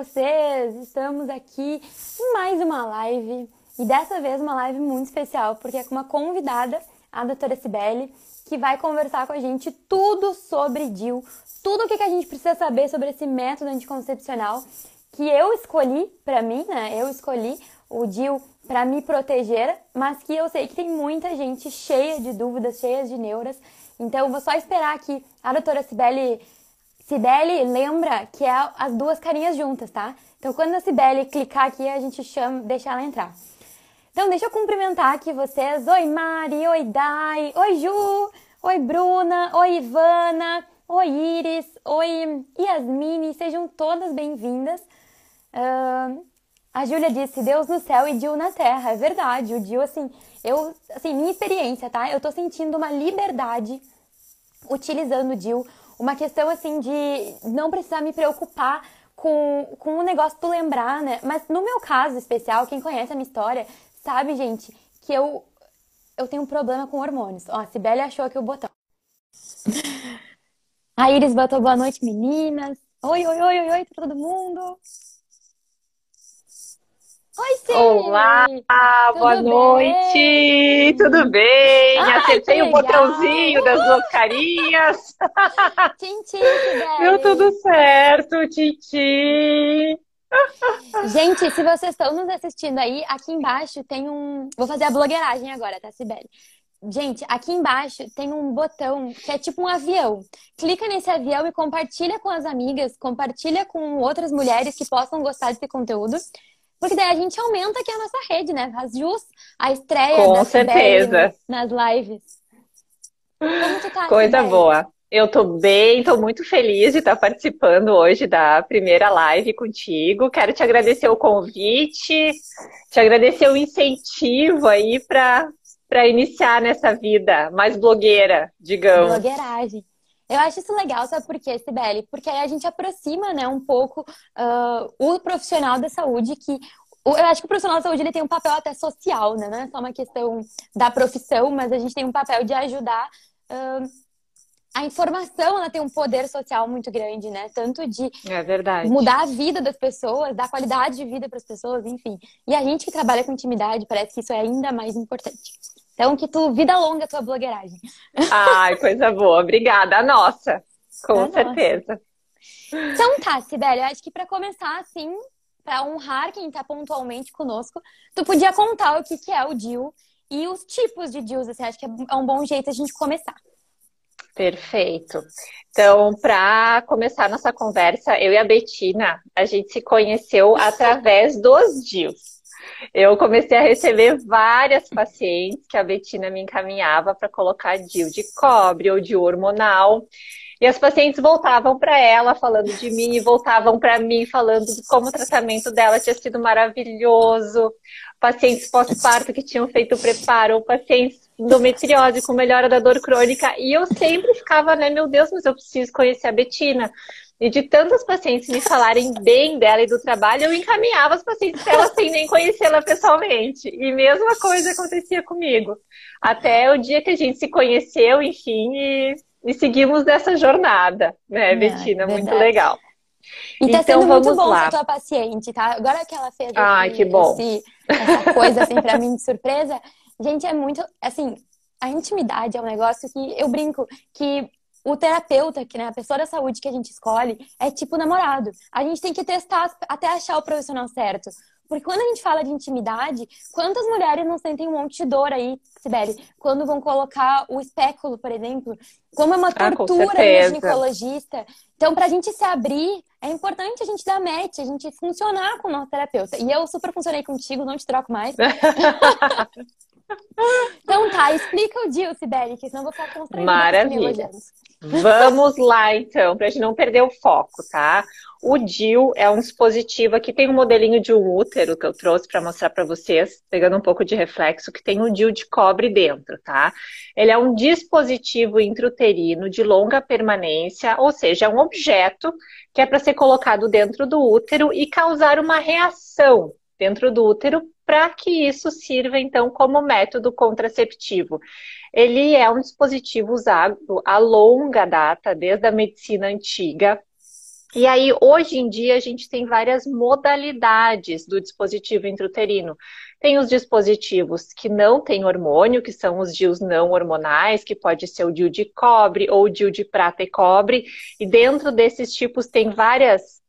vocês? Estamos aqui em mais uma live e dessa vez uma live muito especial porque é com uma convidada, a doutora Cibele, que vai conversar com a gente tudo sobre DIL, tudo o que a gente precisa saber sobre esse método anticoncepcional que eu escolhi para mim, né? Eu escolhi o DIL para me proteger, mas que eu sei que tem muita gente cheia de dúvidas, cheia de neuras. Então, vou só esperar que a doutora Cibele Cibele, lembra que é as duas carinhas juntas, tá? Então, quando a Cibele clicar aqui, a gente chama, deixa ela entrar. Então, deixa eu cumprimentar aqui vocês. Oi, Mari. Oi, Dai. Oi, Ju. Oi, Bruna. Oi, Ivana. Oi, Iris. Oi, Yasmine. Sejam todas bem-vindas. Uh, a Júlia disse Deus no céu e Dil na terra. É verdade. O Dil, assim, eu, assim, minha experiência, tá? Eu tô sentindo uma liberdade utilizando o Dil uma questão assim de não precisar me preocupar com, com o negócio do lembrar, né? Mas no meu caso especial, quem conhece a minha história sabe, gente, que eu, eu tenho um problema com hormônios. Ó, a Sibeli achou aqui o botão. A Iris botou boa noite, meninas. Oi, oi, oi, oi, oi pra todo mundo. Oi, sim! Olá, Tudo boa bem? noite! Tudo bem? Ai, Acertei o botãozinho das duas carinhas. Tintim, Deu tudo certo, Titi! Gente, se vocês estão nos assistindo aí, aqui embaixo tem um. Vou fazer a blogueiragem agora, tá, Sibeli? Gente, aqui embaixo tem um botão que é tipo um avião. Clica nesse avião e compartilha com as amigas, compartilha com outras mulheres que possam gostar desse conteúdo. Porque daí a gente aumenta aqui a nossa rede, né? Faz jus a estreia Com certeza. nas lives. Como tu tá? Coisa boa. Eu tô bem, tô muito feliz de estar participando hoje da primeira live contigo. Quero te agradecer o convite, te agradecer o incentivo aí para para iniciar nessa vida mais blogueira, digamos. Blogueiragem. Eu acho isso legal, sabe por quê, Sibeli? Porque aí a gente aproxima, né, um pouco uh, o profissional da saúde que eu acho que o profissional da saúde ele tem um papel até social, né? Não é só uma questão da profissão, mas a gente tem um papel de ajudar. Uh, a informação ela tem um poder social muito grande, né? Tanto de é mudar a vida das pessoas, dar qualidade de vida para as pessoas, enfim. E a gente que trabalha com intimidade parece que isso é ainda mais importante. Então, que tu, vida longa a tua blogueiragem. Ai, coisa boa. Obrigada. Nossa, com a certeza. Nossa. Então tá, Sibeli, eu acho que para começar, assim, para honrar quem está pontualmente conosco, tu podia contar o que, que é o DIL e os tipos de DILs, assim, acho que é um bom jeito a gente começar. Perfeito. Então, para começar nossa conversa, eu e a Betina, a gente se conheceu através dos DILs. Eu comecei a receber várias pacientes que a Betina me encaminhava para colocar DIU de cobre ou de hormonal. E as pacientes voltavam para ela falando de mim e voltavam para mim falando de como o tratamento dela tinha sido maravilhoso. Pacientes pós-parto que tinham feito o preparo, pacientes endometriose com melhora da dor crônica. E eu sempre ficava, né, meu Deus, mas eu preciso conhecer a Betina. E de tantos pacientes me falarem bem dela e do trabalho, eu encaminhava os pacientes dela sem nem conhecê-la pessoalmente. E mesma coisa acontecia comigo. Até o dia que a gente se conheceu, enfim, e, e seguimos nessa jornada, né, é, Betina? Verdade. Muito legal. E tá então, sendo muito bom lá. ser tua paciente, tá? Agora que ela fez Ai, esse, que bom. Esse, essa coisa assim pra mim de surpresa, gente, é muito, assim, a intimidade é um negócio que eu brinco que o terapeuta, que né, a pessoa da saúde que a gente escolhe, é tipo namorado. A gente tem que testar até achar o profissional certo. Porque quando a gente fala de intimidade, quantas mulheres não sentem um monte de dor aí, Sibeli, quando vão colocar o espéculo, por exemplo? Como é uma ah, tortura no ginecologista. Então, pra gente se abrir, é importante a gente dar match, a gente funcionar com o nosso terapeuta. E eu super funcionei contigo, não te troco mais. então tá, explica o Dil, Sibeli, que senão eu vou ficar constrangida. Maravilha. Vamos lá, então, para a gente não perder o foco, tá? O DIL é um dispositivo aqui, tem um modelinho de um útero que eu trouxe para mostrar para vocês, pegando um pouco de reflexo, que tem um DIL de cobre dentro, tá? Ele é um dispositivo intrauterino de longa permanência, ou seja, é um objeto que é para ser colocado dentro do útero e causar uma reação dentro do útero para que isso sirva, então, como método contraceptivo. Ele é um dispositivo usado a longa data, desde a medicina antiga, E aí, hoje em dia, a gente tem várias modalidades do dispositivo intrauterino. Tem os dispositivos que não têm hormônio, que são os DIUs não hormonais, que pode ser o DIU de cobre ou o DIU de prata e cobre. E dentro desses tipos tem várias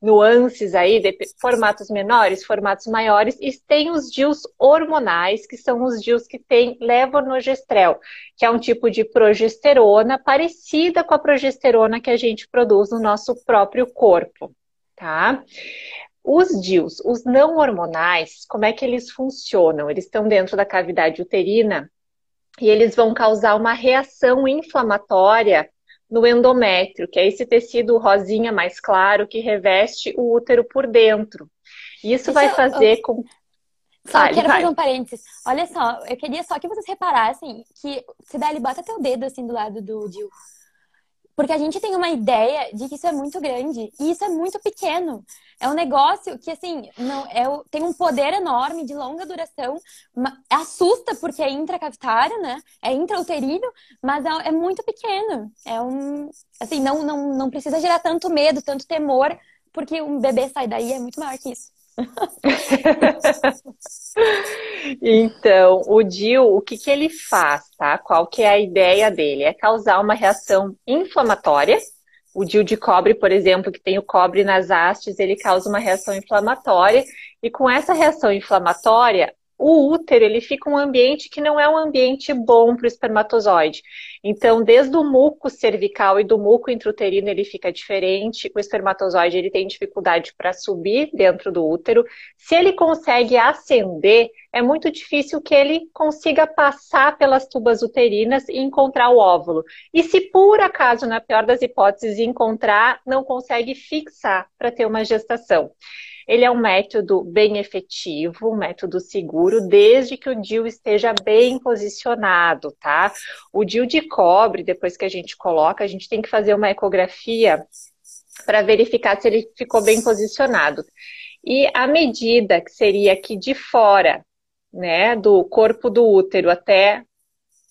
nuances aí, de formatos menores, formatos maiores, e tem os DIUs hormonais, que são os DIUs que têm levonorgestrel, que é um tipo de progesterona parecida com a progesterona que a gente produz no nosso próprio corpo, tá? Os DIUs, os não hormonais, como é que eles funcionam? Eles estão dentro da cavidade uterina e eles vão causar uma reação inflamatória no endométrio, que é esse tecido rosinha mais claro que reveste o útero por dentro. Isso vai fazer eu... com. Só vale, quero fazer um parênteses. Olha só, eu queria só que vocês reparassem que, Sibeli, bota teu dedo assim do lado do Dil. Porque a gente tem uma ideia de que isso é muito grande e isso é muito pequeno. É um negócio que, assim, não é, tem um poder enorme de longa duração, assusta porque é intracavitário, né? É intrauterino, mas é, é, muito pequeno. É um. Assim, não, não, não precisa gerar tanto medo, tanto temor, porque um bebê sai daí é muito maior que isso. então, o DIL, o que, que ele faz, tá? Qual que é a ideia dele? É causar uma reação inflamatória. O DIL de cobre, por exemplo, que tem o cobre nas hastes, ele causa uma reação inflamatória. E com essa reação inflamatória, o útero ele fica um ambiente que não é um ambiente bom para o espermatozoide. Então, desde o muco cervical e do muco intrauterino ele fica diferente. O espermatozoide ele tem dificuldade para subir dentro do útero. Se ele consegue ascender, é muito difícil que ele consiga passar pelas tubas uterinas e encontrar o óvulo. E se por acaso, na pior das hipóteses, encontrar, não consegue fixar para ter uma gestação. Ele é um método bem efetivo, um método seguro, desde que o DIU esteja bem posicionado, tá? O DIU de cobre, depois que a gente coloca, a gente tem que fazer uma ecografia para verificar se ele ficou bem posicionado. E a medida que seria aqui de fora, né, do corpo do útero até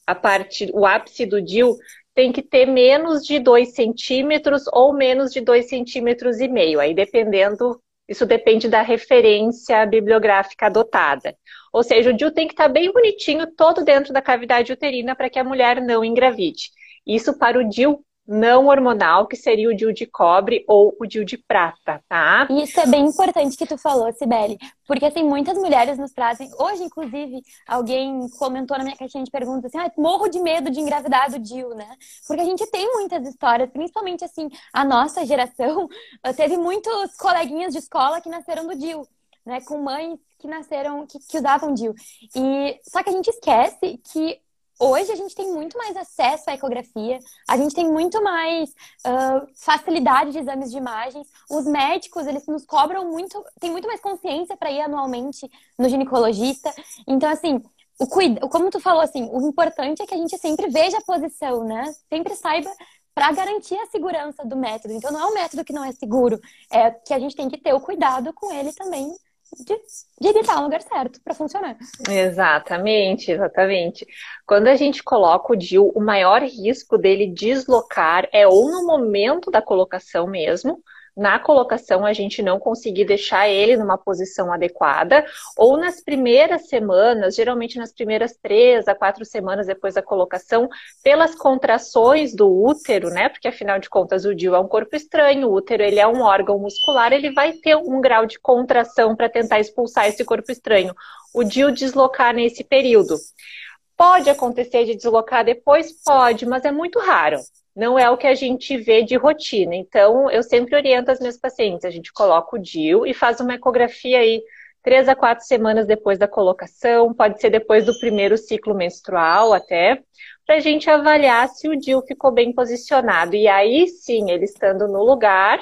a parte, o ápice do DIU, tem que ter menos de 2 centímetros ou menos de 2 centímetros e meio, aí dependendo isso depende da referência bibliográfica adotada. Ou seja, o DIU tem que estar bem bonitinho, todo dentro da cavidade uterina, para que a mulher não engravide. Isso para o DIU não hormonal, que seria o DIU de cobre ou o DIU de prata, tá? Isso é bem importante que tu falou, Sibeli, porque assim, muitas mulheres nos trazem, hoje inclusive, alguém comentou na minha caixinha de perguntas assim, ah, morro de medo de engravidar do DIU, né? Porque a gente tem muitas histórias, principalmente assim, a nossa geração teve muitos coleguinhas de escola que nasceram do DIU, né? Com mães que nasceram, que, que usavam DIU. E só que a gente esquece que Hoje a gente tem muito mais acesso à ecografia, a gente tem muito mais uh, facilidade de exames de imagens. Os médicos, eles nos cobram muito, tem muito mais consciência para ir anualmente no ginecologista. Então, assim, o cuida, como tu falou, assim, o importante é que a gente sempre veja a posição, né? Sempre saiba para garantir a segurança do método. Então, não é um método que não é seguro, é que a gente tem que ter o cuidado com ele também evitar no lugar certo para funcionar. Exatamente, exatamente. Quando a gente coloca o DIL, o maior risco dele deslocar é ou no momento da colocação mesmo, na colocação a gente não conseguir deixar ele numa posição adequada, ou nas primeiras semanas, geralmente nas primeiras três a quatro semanas depois da colocação, pelas contrações do útero, né? Porque afinal de contas o DIU é um corpo estranho, o útero ele é um órgão muscular, ele vai ter um grau de contração para tentar expulsar esse corpo estranho. O DIU deslocar nesse período. Pode acontecer de deslocar depois? Pode, mas é muito raro não é o que a gente vê de rotina. Então, eu sempre oriento as minhas pacientes, a gente coloca o DIU e faz uma ecografia aí três a quatro semanas depois da colocação, pode ser depois do primeiro ciclo menstrual até, para a gente avaliar se o DIU ficou bem posicionado. E aí sim, ele estando no lugar,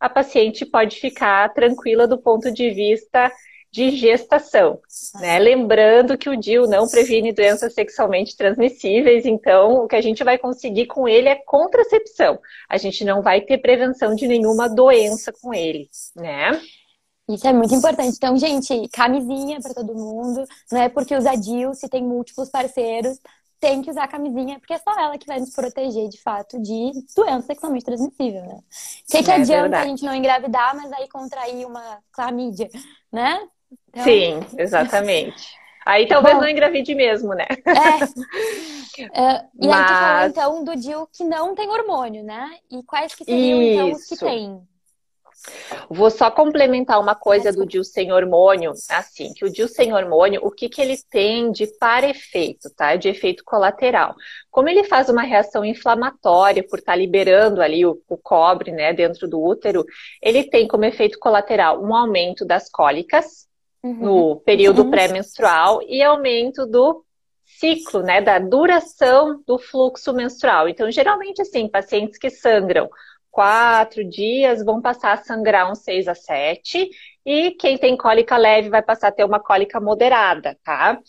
a paciente pode ficar tranquila do ponto de vista de gestação. Né? Lembrando que o DIU não previne doenças sexualmente transmissíveis, então o que a gente vai conseguir com ele é contracepção. A gente não vai ter prevenção de nenhuma doença com ele, né? Isso é muito importante. Então, gente, camisinha para todo mundo. Não é porque usa DIU se tem múltiplos parceiros tem que usar a camisinha, porque é só ela que vai nos proteger, de fato, de doença sexualmente transmissível, né? O que, que é adianta verdade. a gente não engravidar, mas aí contrair uma clamídia, né? Então... Sim, exatamente. Aí talvez Bom, não engravide mesmo, né? É. Uh, e mas... aí tu falou, então, do DIU que não tem hormônio, né? E quais que seriam, Isso. então, os que tem? Vou só complementar uma coisa do DIU sem hormônio, assim, que o DIU sem hormônio, o que, que ele tem de para efeito, tá? De efeito colateral. Como ele faz uma reação inflamatória por estar tá liberando ali o, o cobre, né, dentro do útero, ele tem como efeito colateral um aumento das cólicas uhum. no período pré-menstrual e aumento do ciclo, né, da duração do fluxo menstrual. Então, geralmente, assim, pacientes que sangram quatro dias vão passar a sangrar uns seis a sete, e quem tem cólica leve vai passar a ter uma cólica moderada, tá?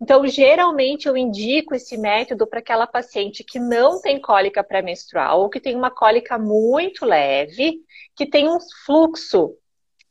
Então, geralmente eu indico esse método para aquela paciente que não tem cólica pré-menstrual ou que tem uma cólica muito leve, que tem um fluxo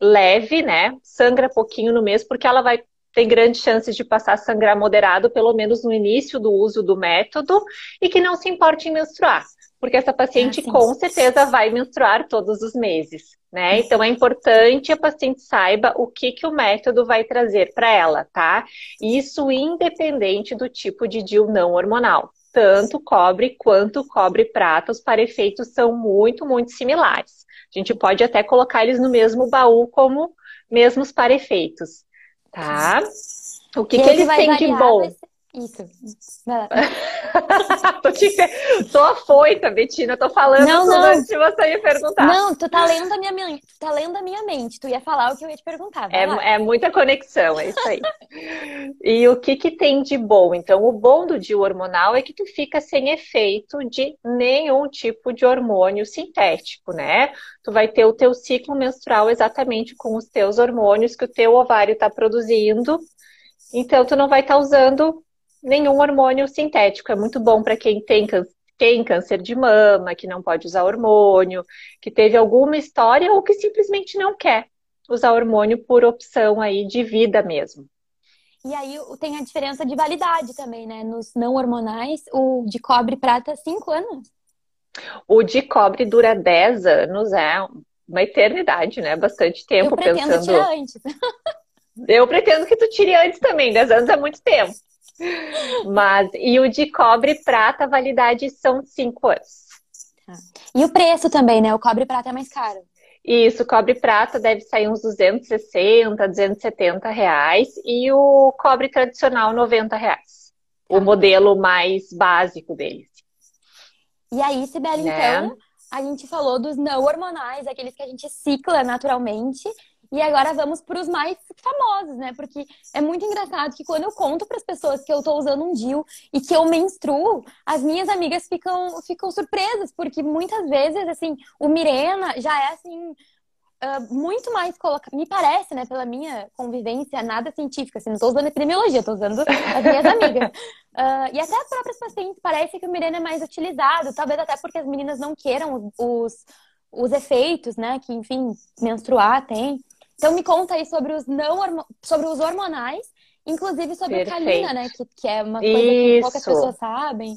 leve, né? Sangra pouquinho no mês, porque ela vai ter grandes chances de passar a sangrar moderado, pelo menos no início do uso do método, e que não se importe em menstruar porque essa paciente ah, com certeza vai menstruar todos os meses, né? Então é importante a paciente saiba o que, que o método vai trazer para ela, tá? Isso independente do tipo de DIU não hormonal. Tanto cobre quanto cobre prata, os parefeitos são muito, muito similares. A gente pode até colocar eles no mesmo baú como mesmos parefeitos, tá? O que, que eles têm de bom? Isso. tô, te... tô afoita, Betina. Tô falando não, tudo não. antes de você me perguntar. Não, tu tá lendo a minha mente. Tu tá lendo a minha mente. Tu ia falar o que eu ia te perguntar. É, é, muita conexão, é isso aí. e o que que tem de bom? Então, o bom do DIU hormonal é que tu fica sem efeito de nenhum tipo de hormônio sintético, né? Tu vai ter o teu ciclo menstrual exatamente com os teus hormônios que o teu ovário tá produzindo. Então, tu não vai estar tá usando nenhum hormônio sintético. É muito bom para quem tem tem câncer de mama, que não pode usar hormônio, que teve alguma história ou que simplesmente não quer usar hormônio por opção aí de vida mesmo. E aí tem a diferença de validade também, né? Nos não hormonais, o de cobre prata, 5 anos. O de cobre dura 10 anos, é uma eternidade, né? Bastante tempo Eu pretendo pensando. Tirar antes. Eu pretendo que tu tire antes também, 10 anos é muito tempo. Mas, e o de cobre e prata, a validade são cinco anos. Tá. E o preço também, né? O cobre e prata é mais caro. Isso, cobre e prata deve sair uns 260, 270 reais. E o cobre tradicional, 90 reais. Tá. O modelo mais básico deles. E aí, Sibeli, né? então, a gente falou dos não hormonais, aqueles que a gente cicla naturalmente. E agora vamos para os mais famosos, né? Porque é muito engraçado que quando eu conto para as pessoas que eu estou usando um DIU e que eu menstruo, as minhas amigas ficam, ficam surpresas, porque muitas vezes, assim, o Mirena já é assim. Uh, muito mais colocado, me parece, né, pela minha convivência, nada científica, assim, não estou usando epidemiologia, estou usando as minhas amigas. Uh, e até as próprias pacientes, parece que o Mirena é mais utilizado, talvez até porque as meninas não queiram os, os, os efeitos, né, que, enfim, menstruar tem. Então me conta aí sobre os não sobre os hormonais, inclusive sobre Perfeito. a calina, né? Que, que é uma coisa Isso. que poucas pessoas sabem.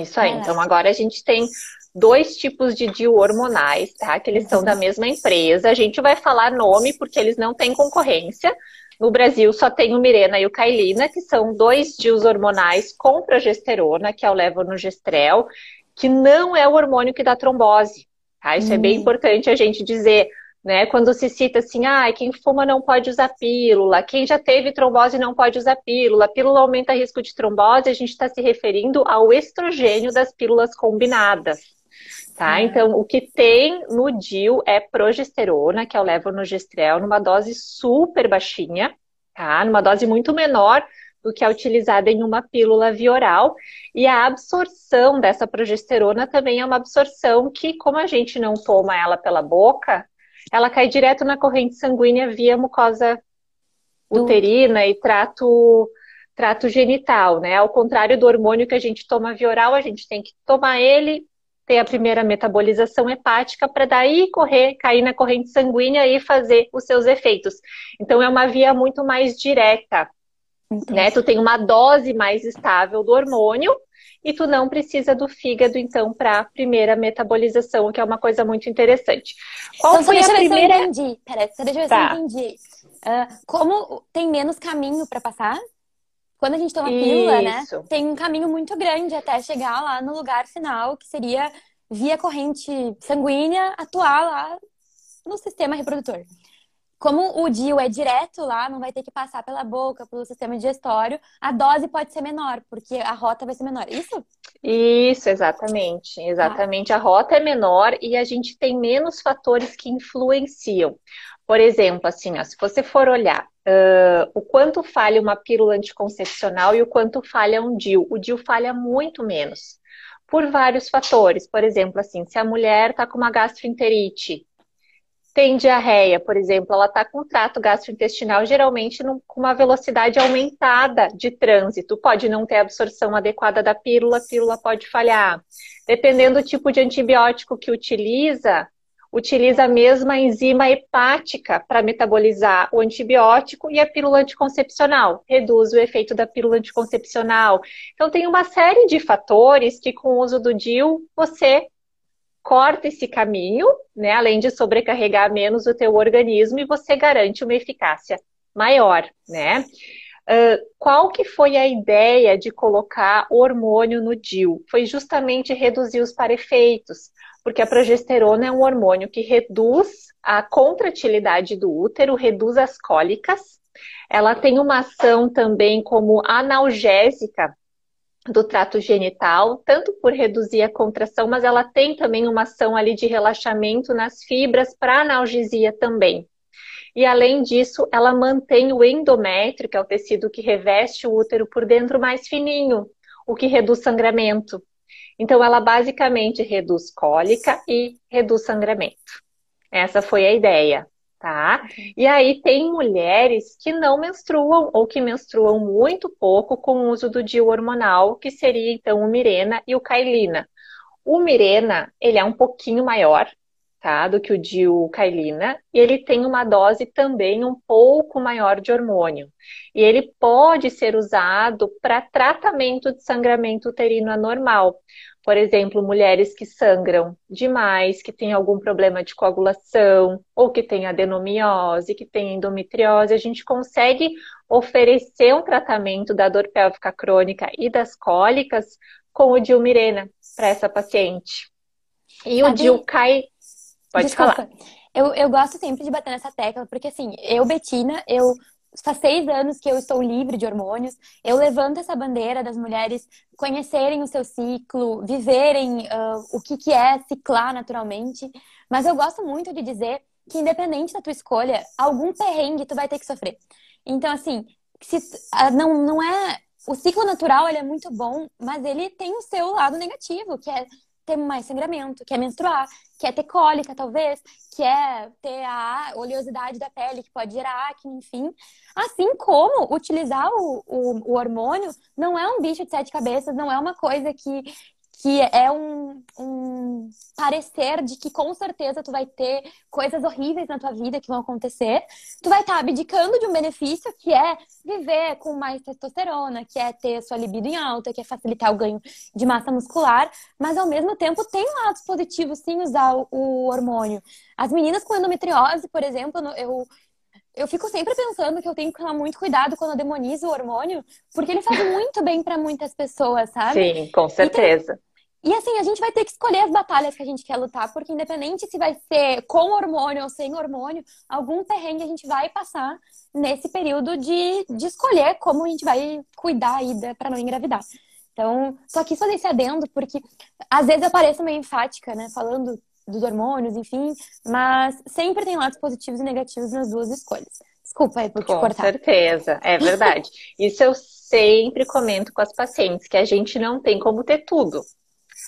Isso aí. É. Então agora a gente tem dois tipos de DIU hormonais, tá? Que eles são da mesma empresa. A gente vai falar nome porque eles não têm concorrência. No Brasil só tem o Mirena e o Kailina, que são dois DIUs hormonais com progesterona, que é o levonorgestrel, que não é o hormônio que dá trombose. Tá? Isso hum. é bem hum. importante a gente dizer. Né? Quando se cita assim, ah, quem fuma não pode usar pílula, quem já teve trombose não pode usar pílula, pílula aumenta risco de trombose, a gente está se referindo ao estrogênio das pílulas combinadas. Tá? Então, o que tem no DIU é progesterona, que é o levonorgestrel, numa dose super baixinha, tá? Numa dose muito menor do que é utilizada em uma pílula via oral. E a absorção dessa progesterona também é uma absorção que, como a gente não toma ela pela boca, ela cai direto na corrente sanguínea via mucosa uterina e trato, trato genital, né? Ao contrário do hormônio que a gente toma via oral, a gente tem que tomar ele, ter a primeira metabolização hepática para daí correr, cair na corrente sanguínea e fazer os seus efeitos. Então é uma via muito mais direta. Né? Tu tem uma dose mais estável do hormônio e tu não precisa do fígado, então, para a primeira metabolização, que é uma coisa muito interessante. Qual então, foi a primeira... eu entendi. Peraí, deixa eu ver tá. se eu entendi. Uh, como tem menos caminho para passar, quando a gente toma pílula, né? Tem um caminho muito grande até chegar lá no lugar final, que seria via corrente sanguínea atuar lá no sistema reprodutor. Como o DIU é direto lá, não vai ter que passar pela boca, pelo sistema digestório, a dose pode ser menor, porque a rota vai ser menor. Isso? Isso, exatamente. Exatamente. Ah. A rota é menor e a gente tem menos fatores que influenciam. Por exemplo, assim, ó, se você for olhar uh, o quanto falha uma pílula anticoncepcional e o quanto falha um DIU, o DIU falha muito menos. Por vários fatores. Por exemplo, assim, se a mulher está com uma gastroenterite, tem diarreia, por exemplo, ela está com trato gastrointestinal, geralmente com uma velocidade aumentada de trânsito. Pode não ter absorção adequada da pílula, a pílula pode falhar. Dependendo do tipo de antibiótico que utiliza, utiliza a mesma enzima hepática para metabolizar o antibiótico e a pílula anticoncepcional, reduz o efeito da pílula anticoncepcional. Então, tem uma série de fatores que, com o uso do DIL, você corta esse caminho, né, além de sobrecarregar menos o teu organismo e você garante uma eficácia maior, né? Uh, qual que foi a ideia de colocar hormônio no DIL? Foi justamente reduzir os parefeitos, porque a progesterona é um hormônio que reduz a contratilidade do útero, reduz as cólicas. Ela tem uma ação também como analgésica do trato genital, tanto por reduzir a contração, mas ela tem também uma ação ali de relaxamento nas fibras para analgesia também. E além disso, ela mantém o endométrio, que é o tecido que reveste o útero por dentro mais fininho, o que reduz sangramento. Então ela basicamente reduz cólica e reduz sangramento. Essa foi a ideia tá? E aí tem mulheres que não menstruam ou que menstruam muito pouco com o uso do DIU hormonal, que seria então o Mirena e o Kailina. O Mirena, ele é um pouquinho maior, tá, do que o DIU Kailina, e ele tem uma dose também um pouco maior de hormônio. E ele pode ser usado para tratamento de sangramento uterino anormal. Por exemplo, mulheres que sangram demais, que têm algum problema de coagulação, ou que têm adenomiose, que têm endometriose, a gente consegue oferecer um tratamento da dor pélvica crônica e das cólicas com o Dilmirena para essa paciente. E o Dil cai. Pode Desculpa. falar. Eu, eu gosto sempre de bater nessa tecla, porque assim, eu, Betina, eu faz seis anos que eu estou livre de hormônios. Eu levanto essa bandeira das mulheres conhecerem o seu ciclo, viverem uh, o que, que é ciclar naturalmente. Mas eu gosto muito de dizer que, independente da tua escolha, algum perrengue tu vai ter que sofrer. Então, assim, se, uh, não, não é. O ciclo natural ele é muito bom, mas ele tem o seu lado negativo, que é ter mais sangramento, quer menstruar, quer ter cólica, talvez, quer ter a oleosidade da pele, que pode gerar acne, enfim. Assim como utilizar o, o, o hormônio não é um bicho de sete cabeças, não é uma coisa que, que é um, um, parecer de que com certeza tu vai ter coisas horríveis na tua vida que vão acontecer. Tu vai estar tá abdicando de um benefício que é viver com mais testosterona, que é ter sua libido em alta, que é facilitar o ganho de massa muscular, mas ao mesmo tempo tem lados positivos sim usar o, o hormônio. As meninas com endometriose, por exemplo, eu eu fico sempre pensando que eu tenho que tomar muito cuidado quando eu demonizo o hormônio, porque ele faz muito bem para muitas pessoas, sabe? Sim, com certeza. E, assim, a gente vai ter que escolher as batalhas que a gente quer lutar, porque independente se vai ser com hormônio ou sem hormônio, algum perrengue a gente vai passar nesse período de, de escolher como a gente vai cuidar aí para não engravidar. Então, só quis fazer esse adendo, porque às vezes eu pareço meio enfática, né? Falando dos hormônios, enfim, mas sempre tem lados positivos e negativos nas duas escolhas. Desculpa aí por te com cortar. Com certeza, é verdade. Isso eu sempre comento com as pacientes, que a gente não tem como ter tudo.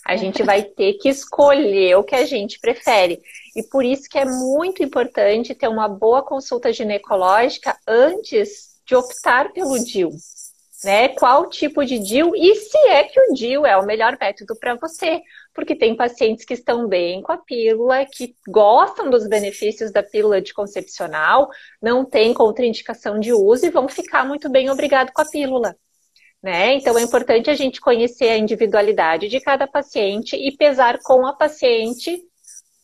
A gente vai ter que escolher o que a gente prefere. E por isso que é muito importante ter uma boa consulta ginecológica antes de optar pelo DIU né? Qual tipo de DIU e se é que o DIU é o melhor método para você. porque tem pacientes que estão bem com a pílula, que gostam dos benefícios da pílula anticoncepcional, não tem contraindicação de uso e vão ficar muito bem obrigado com a pílula. Né? Então é importante a gente conhecer a individualidade de cada paciente e pesar com a paciente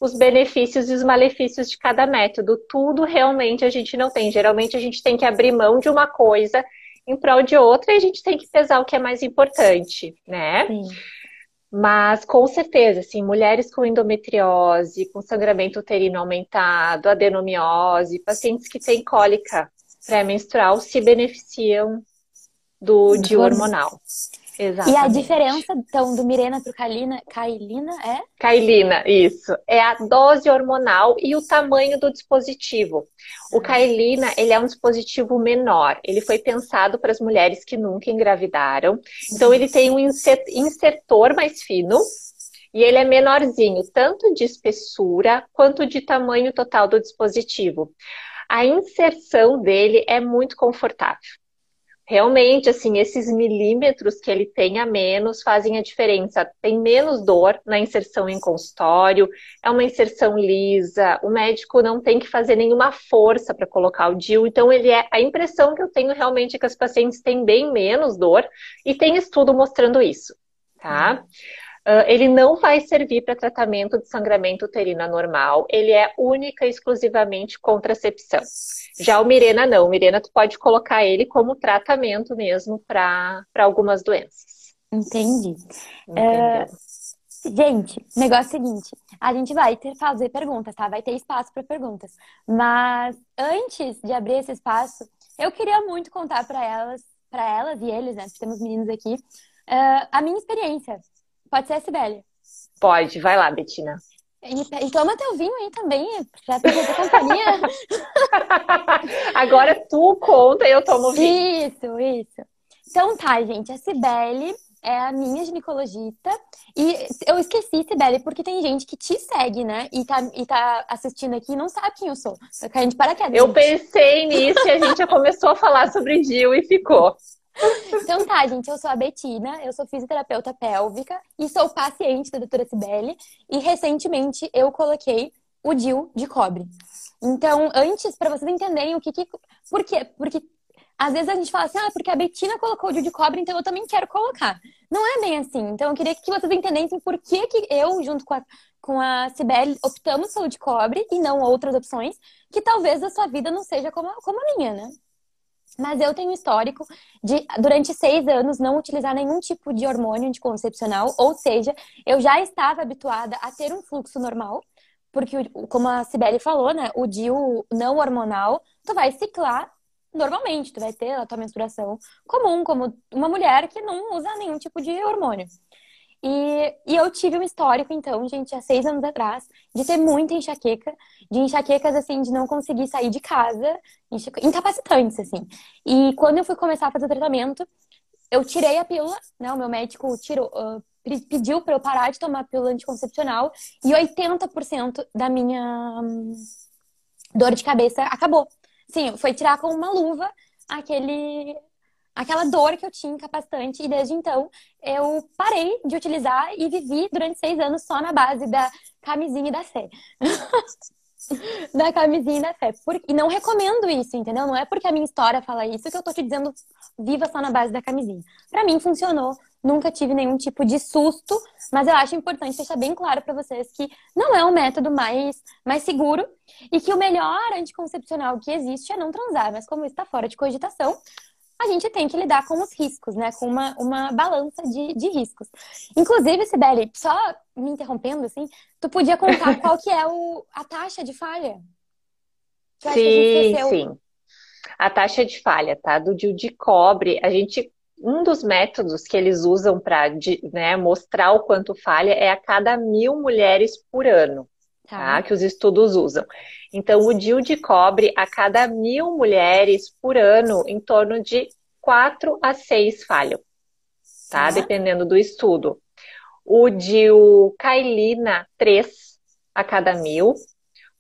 os benefícios e os malefícios de cada método. Tudo realmente a gente não tem. Geralmente a gente tem que abrir mão de uma coisa em prol de outra e a gente tem que pesar o que é mais importante, né? Sim. Mas com certeza, assim, mulheres com endometriose, com sangramento uterino aumentado, adenomiose, pacientes que têm cólica pré-menstrual se beneficiam do DIU hormonal. Exatamente. E a diferença, então, do Mirena para o Kailina, Kailina é? Kailina, isso. É a dose hormonal e o tamanho do dispositivo. O Kailina, ele é um dispositivo menor. Ele foi pensado para as mulheres que nunca engravidaram. Então, ele tem um insertor mais fino, e ele é menorzinho, tanto de espessura quanto de tamanho total do dispositivo. A inserção dele é muito confortável realmente, assim, esses milímetros que ele tem a menos fazem a diferença. Tem menos dor na inserção em consultório, é uma inserção lisa, o médico não tem que fazer nenhuma força para colocar o DIU, então ele é a impressão que eu tenho realmente é que as pacientes têm bem menos dor e tem estudo mostrando isso, tá? Uh, ele não vai servir para tratamento de sangramento uterino anormal, ele é única e exclusivamente contracepção. Já o Mirena não, o Mirena tu pode colocar ele como tratamento mesmo para algumas doenças. Entendi. Uh, gente, negócio é o seguinte, a gente vai ter fazer perguntas, tá? Vai ter espaço para perguntas. Mas antes de abrir esse espaço, eu queria muito contar para elas, para elas e eles, né? Temos meninos aqui, uh, a minha experiência Pode ser a Sibeli. Pode, vai lá, Betina. E, e toma teu vinho aí também, pra ter companhia. Agora tu conta e eu tomo vinho. Isso, isso. Então tá, gente, a Cibele é a minha ginecologista. E eu esqueci, Sibeli, porque tem gente que te segue, né? E tá, e tá assistindo aqui e não sabe quem eu sou. Tô caindo de paraquedas. Eu pensei nisso e a gente já começou a falar sobre Gil e ficou. Então tá, gente, eu sou a Betina, eu sou fisioterapeuta pélvica e sou paciente da doutora Cibele e recentemente eu coloquei o DIL de cobre. Então, antes, para vocês entenderem o que que... Por quê? Porque às vezes a gente fala assim, ah, porque a Betina colocou o DIL de cobre, então eu também quero colocar. Não é bem assim. Então, eu queria que vocês entendessem por que, que eu, junto com a, com a Cibele, optamos pelo de cobre e não outras opções, que talvez a sua vida não seja como, como a minha, né? Mas eu tenho histórico de, durante seis anos, não utilizar nenhum tipo de hormônio anticoncepcional, ou seja, eu já estava habituada a ter um fluxo normal, porque, como a Cibele falou, né, o DIU não hormonal, tu vai ciclar normalmente, tu vai ter a tua menstruação comum, como uma mulher que não usa nenhum tipo de hormônio. E, e eu tive um histórico, então, gente, há seis anos atrás, de ter muita enxaqueca, de enxaquecas, assim, de não conseguir sair de casa, incapacitantes, assim. E quando eu fui começar a fazer o tratamento, eu tirei a pílula, né? O meu médico tirou, uh, pediu para eu parar de tomar pílula anticoncepcional e 80% da minha um, dor de cabeça acabou. Sim, foi tirar com uma luva aquele aquela dor que eu tinha incapacitante. E desde então eu parei de utilizar e vivi durante seis anos só na base da camisinha e da fé. da camisinha e da fé. Por... E não recomendo isso, entendeu? Não é porque a minha história fala isso que eu tô te dizendo viva só na base da camisinha. Para mim funcionou. Nunca tive nenhum tipo de susto, mas eu acho importante deixar bem claro para vocês que não é o método mais, mais seguro e que o melhor anticoncepcional que existe é não transar, mas como está fora de cogitação, a gente tem que lidar com os riscos, né? Com uma, uma balança de, de riscos. Inclusive, Sibeli, só me interrompendo, assim, tu podia contar qual que é o, a taxa de falha? sim, sim. A taxa de falha, tá? Do DIU de cobre, a gente um dos métodos que eles usam para né, mostrar o quanto falha é a cada mil mulheres por ano, tá? tá? Que os estudos usam. Então, o DIU de cobre, a cada mil mulheres por ano, em torno de 4 a 6 falham, tá? Uhum. Dependendo do estudo. O DIU Kailina, 3 a cada mil.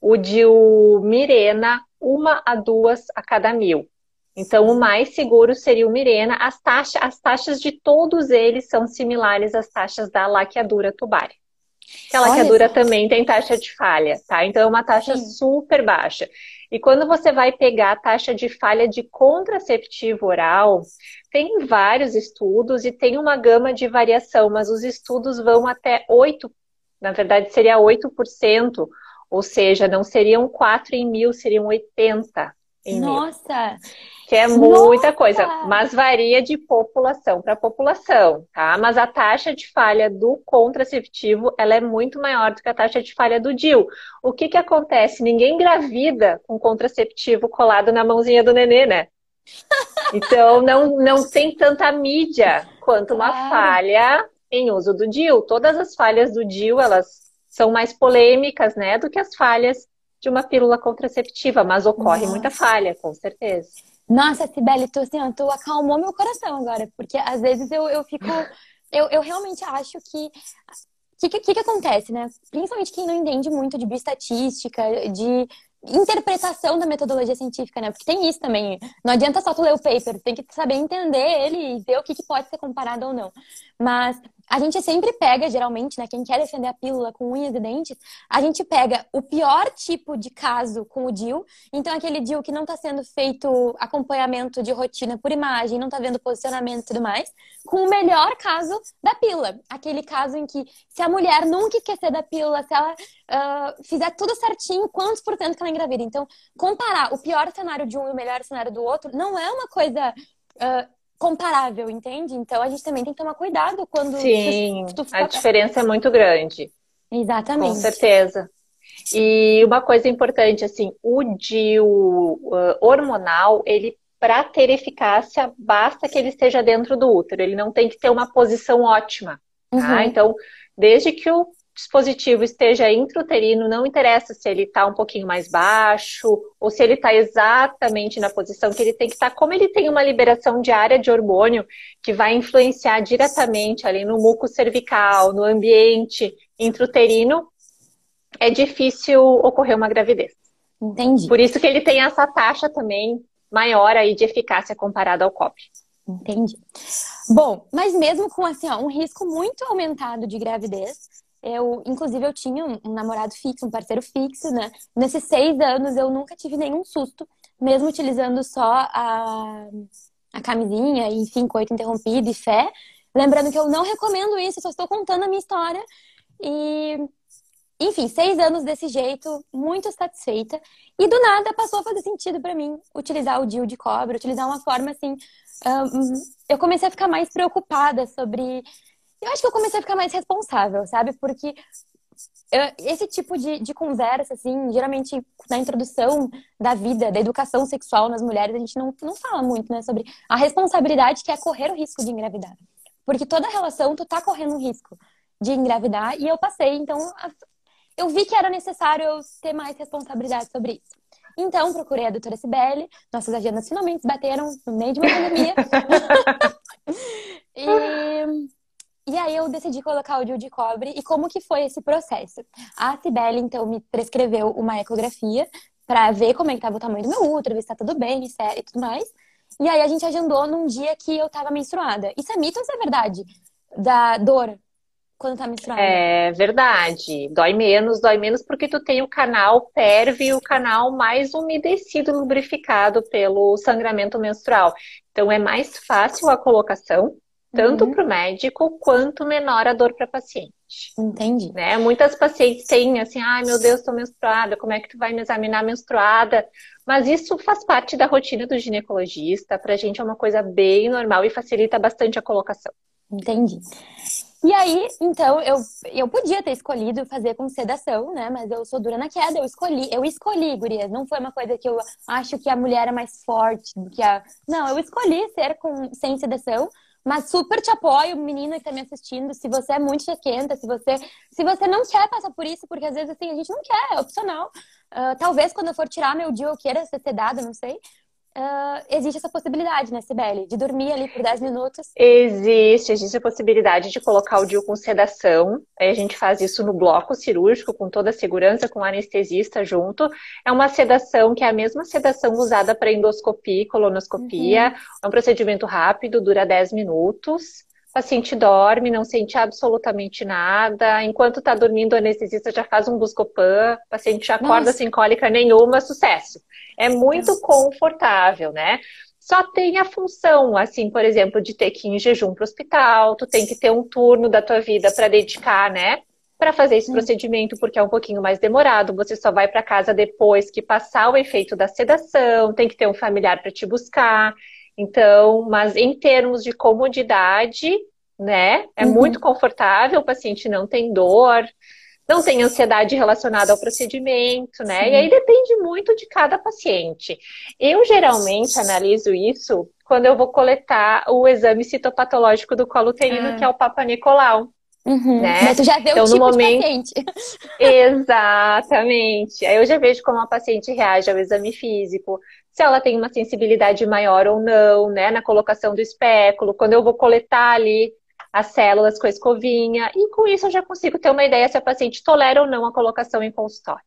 O DIU Mirena, 1 a 2 a cada mil. Então, o mais seguro seria o Mirena. As, taxa, as taxas de todos eles são similares às taxas da laqueadura tubária. Que a laqueadura também tem taxa de falha, tá? Então é uma taxa Sim. super baixa. E quando você vai pegar a taxa de falha de contraceptivo oral, tem vários estudos e tem uma gama de variação, mas os estudos vão até 8, na verdade seria 8%, ou seja, não seriam 4 em mil, seriam 80 em Nossa! Que é muita Nossa! coisa, mas varia de população para população, tá? Mas a taxa de falha do contraceptivo, ela é muito maior do que a taxa de falha do DIL. O que que acontece? Ninguém engravida com contraceptivo colado na mãozinha do nenê, né? Então não, não tem tanta mídia quanto uma claro. falha em uso do DIL. Todas as falhas do DIL, elas são mais polêmicas, né, do que as falhas de uma pílula contraceptiva, mas ocorre Nossa. muita falha, com certeza. Nossa, Sibeli, tu, assim, tu acalmou meu coração agora, porque às vezes eu, eu fico. Eu, eu realmente acho que. O que, que, que acontece, né? Principalmente quem não entende muito de bioestatística, de interpretação da metodologia científica, né? Porque tem isso também. Não adianta só tu ler o paper, tem que saber entender ele e ver o que, que pode ser comparado ou não. Mas a gente sempre pega, geralmente, né? Quem quer defender a pílula com unhas e dentes, a gente pega o pior tipo de caso com o DIL. Então, aquele DIL que não está sendo feito acompanhamento de rotina por imagem, não está vendo posicionamento e tudo mais, com o melhor caso da pílula. Aquele caso em que, se a mulher nunca esquecer da pílula, se ela uh, fizer tudo certinho, quantos por cento que ela engravida. Então, comparar o pior cenário de um e o melhor cenário do outro não é uma coisa uh, comparável, entende? Então, a gente também tem que tomar cuidado quando... Sim, tu, tu a diferença é muito grande. Exatamente. Com certeza. E uma coisa importante, assim, o DIU uh, hormonal, ele para ter eficácia, basta que ele esteja dentro do útero. Ele não tem que ter uma posição ótima. Tá? Uhum. Então, desde que o dispositivo esteja intrauterino, não interessa se ele está um pouquinho mais baixo ou se ele está exatamente na posição que ele tem que estar, tá, como ele tem uma liberação diária de hormônio que vai influenciar diretamente ali no muco cervical, no ambiente intrauterino, é difícil ocorrer uma gravidez. Entendi. Por isso que ele tem essa taxa também maior aí de eficácia comparada ao COP. Entendi. Bom, mas mesmo com assim, ó, um risco muito aumentado de gravidez, eu, inclusive, eu tinha um namorado fixo, um parceiro fixo, né? Nesses seis anos eu nunca tive nenhum susto, mesmo utilizando só a, a camisinha, enfim, coito interrompido e fé. Lembrando que eu não recomendo isso, só estou contando a minha história. E, enfim, seis anos desse jeito, muito satisfeita. E do nada passou a fazer sentido para mim utilizar o DIU de cobre, utilizar uma forma assim. Um, eu comecei a ficar mais preocupada sobre eu acho que eu comecei a ficar mais responsável, sabe? Porque esse tipo de, de conversa, assim, geralmente na introdução da vida, da educação sexual nas mulheres, a gente não, não fala muito, né? Sobre a responsabilidade que é correr o risco de engravidar. Porque toda relação, tu tá correndo um risco de engravidar e eu passei, então eu vi que era necessário eu ter mais responsabilidade sobre isso. Então, procurei a doutora Cibele, nossas agendas finalmente bateram no meio de uma pandemia. e e aí eu decidi colocar o DIU de cobre. E como que foi esse processo? A Cibele, então, me prescreveu uma ecografia para ver como é que estava o tamanho do meu útero, ver se tá tudo bem e tudo mais. E aí a gente agendou num dia que eu tava menstruada. Isso é mito ou isso é verdade? Da dor quando tá menstruada? É verdade. Dói menos, dói menos porque tu tem o canal PERV, o canal mais umedecido, lubrificado pelo sangramento menstrual. Então é mais fácil a colocação tanto uhum. para o médico quanto menor a dor para paciente. Entendi. Né? Muitas pacientes têm assim, ai meu Deus, estou menstruada, como é que tu vai me examinar menstruada? Mas isso faz parte da rotina do ginecologista, para a gente é uma coisa bem normal e facilita bastante a colocação. Entendi. E aí, então, eu, eu podia ter escolhido fazer com sedação, né? Mas eu sou dura na queda, eu escolhi, eu escolhi, gurias. Não foi uma coisa que eu acho que a mulher é mais forte do que a. Não, eu escolhi ser com, sem sedação, mas super te apoio, menina que tá me assistindo. Se você é muito chequenta, se você, se você não quer passar por isso, porque às vezes assim, a gente não quer, é opcional. Uh, talvez quando eu for tirar meu dia eu queira ser sedada, não sei uh, existe essa possibilidade, né, Sibeli? De dormir ali por 10 minutos? Existe, existe a possibilidade de colocar o DIU com sedação. A gente faz isso no bloco cirúrgico, com toda a segurança, com o anestesista junto. É uma sedação que é a mesma sedação usada para endoscopia e colonoscopia. Uhum. É um procedimento rápido, dura 10 minutos. O paciente dorme, não sente absolutamente nada. Enquanto está dormindo, o anestesista já faz um buscopan, o paciente já acorda Nossa. sem cólica nenhuma, sucesso. É muito confortável, né? Só tem a função, assim, por exemplo, de ter que ir em jejum para o hospital, tu tem que ter um turno da tua vida para dedicar, né? Para fazer esse procedimento, porque é um pouquinho mais demorado. Você só vai para casa depois que passar o efeito da sedação, tem que ter um familiar para te buscar. Então, mas em termos de comodidade, né? É uhum. muito confortável, o paciente não tem dor, não tem ansiedade relacionada ao procedimento, né? Sim. E aí depende muito de cada paciente. Eu geralmente analiso isso quando eu vou coletar o exame citopatológico do colo uterino, ah. que é o Papa Nicolau. Uhum. Né? Mas tu já vê então, o tipo no momento... paciente. Exatamente. Aí eu já vejo como a paciente reage ao exame físico, se ela tem uma sensibilidade maior ou não, né, na colocação do espéculo, quando eu vou coletar ali as células com a escovinha, e com isso eu já consigo ter uma ideia se a paciente tolera ou não a colocação em consultório.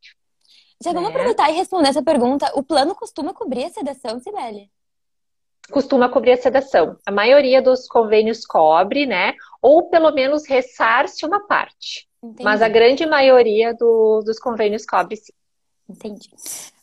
Já vamos aproveitar e responder essa pergunta. O plano costuma cobrir a sedação, Sibeli? Costuma cobrir a sedação. A maioria dos convênios cobre, né? Ou pelo menos ressarce uma parte. Entendi. Mas a grande maioria do, dos convênios cobre sim. Entendi.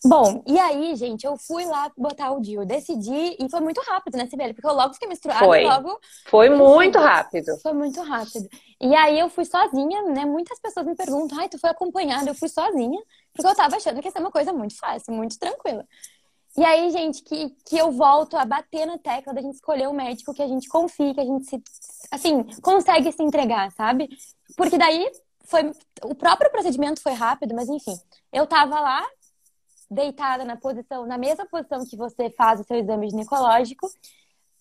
Bom, e aí, gente, eu fui lá botar o DIU, decidi, e foi muito rápido, né, Sibeli? Porque eu logo fiquei menstruada foi. logo. Foi muito rápido. Foi muito rápido. E aí eu fui sozinha, né? Muitas pessoas me perguntam, ai, tu foi acompanhada? Eu fui sozinha, porque eu tava achando que ia ser uma coisa muito fácil, muito tranquila. E aí, gente, que, que eu volto a bater na tecla da gente escolher um médico que a gente confie, que a gente se, assim, consegue se entregar, sabe? Porque daí foi. O próprio procedimento foi rápido, mas enfim. Eu tava lá, deitada na posição, na mesma posição que você faz o seu exame ginecológico.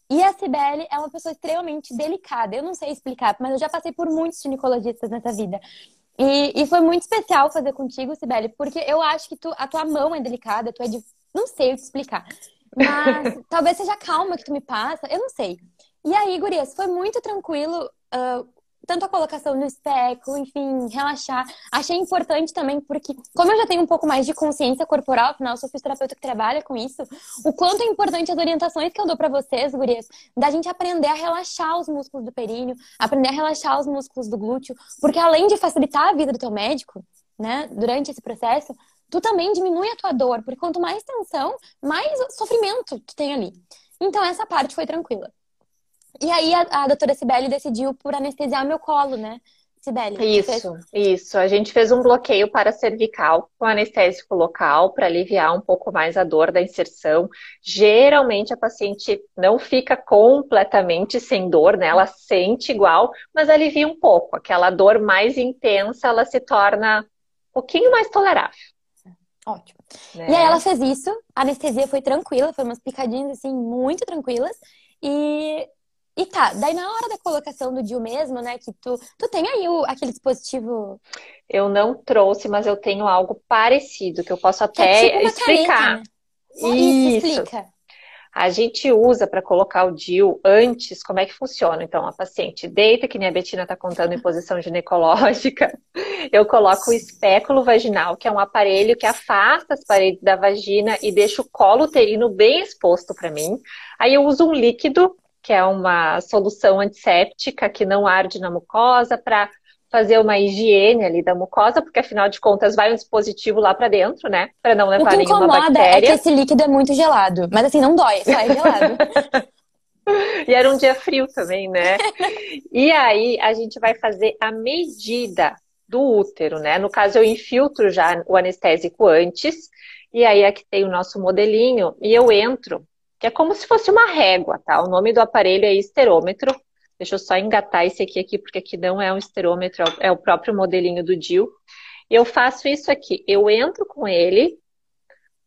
E a Cibele é uma pessoa extremamente delicada. Eu não sei explicar, mas eu já passei por muitos ginecologistas nessa vida. E, e foi muito especial fazer contigo, Cibele, porque eu acho que tu, a tua mão é delicada, tu é de. Não sei o que explicar. Mas talvez seja a calma que tu me passa, eu não sei. E aí, Gurias, foi muito tranquilo. Uh, tanto a colocação no especo, enfim, relaxar. Achei importante também, porque, como eu já tenho um pouco mais de consciência corporal, afinal, sou fisioterapeuta que trabalha com isso, o quanto é importante as orientações que eu dou para vocês, gurias, da gente aprender a relaxar os músculos do períneo, aprender a relaxar os músculos do glúteo, porque além de facilitar a vida do teu médico, né, durante esse processo, tu também diminui a tua dor, porque quanto mais tensão, mais sofrimento tu tem ali. Então, essa parte foi tranquila. E aí a, a doutora Sibeli decidiu por anestesiar o meu colo, né? Sibeli. Isso, fez... isso. A gente fez um bloqueio para cervical com anestésico local para aliviar um pouco mais a dor da inserção. Geralmente a paciente não fica completamente sem dor, né? Ela sente igual, mas alivia um pouco. Aquela dor mais intensa, ela se torna um pouquinho mais tolerável. Ótimo. Né? E aí ela fez isso, a anestesia foi tranquila, foi umas picadinhas assim muito tranquilas. E e tá, daí na hora da colocação do DIU mesmo, né, que tu, tu tem aí o, aquele dispositivo... Eu não trouxe, mas eu tenho algo parecido, que eu posso até é tipo explicar. Careta, né? Isso. Isso, explica. A gente usa para colocar o DIU antes, como é que funciona? Então, a paciente deita, que nem a Betina está contando em posição ginecológica. Eu coloco o espéculo vaginal, que é um aparelho que afasta as paredes da vagina e deixa o colo uterino bem exposto para mim. Aí eu uso um líquido que é uma solução antisséptica que não arde na mucosa, para fazer uma higiene ali da mucosa, porque afinal de contas vai um dispositivo lá para dentro, né? Para não levar nenhuma bactéria. O que incomoda é que esse líquido é muito gelado, mas assim não dói, só é gelado. e era um dia frio também, né? e aí a gente vai fazer a medida do útero, né? No caso eu infiltro já o anestésico antes, e aí aqui tem o nosso modelinho e eu entro que é como se fosse uma régua, tá? O nome do aparelho é esterômetro. Deixa eu só engatar esse aqui, aqui porque aqui não é um esterômetro, é o próprio modelinho do DIL. Eu faço isso aqui, eu entro com ele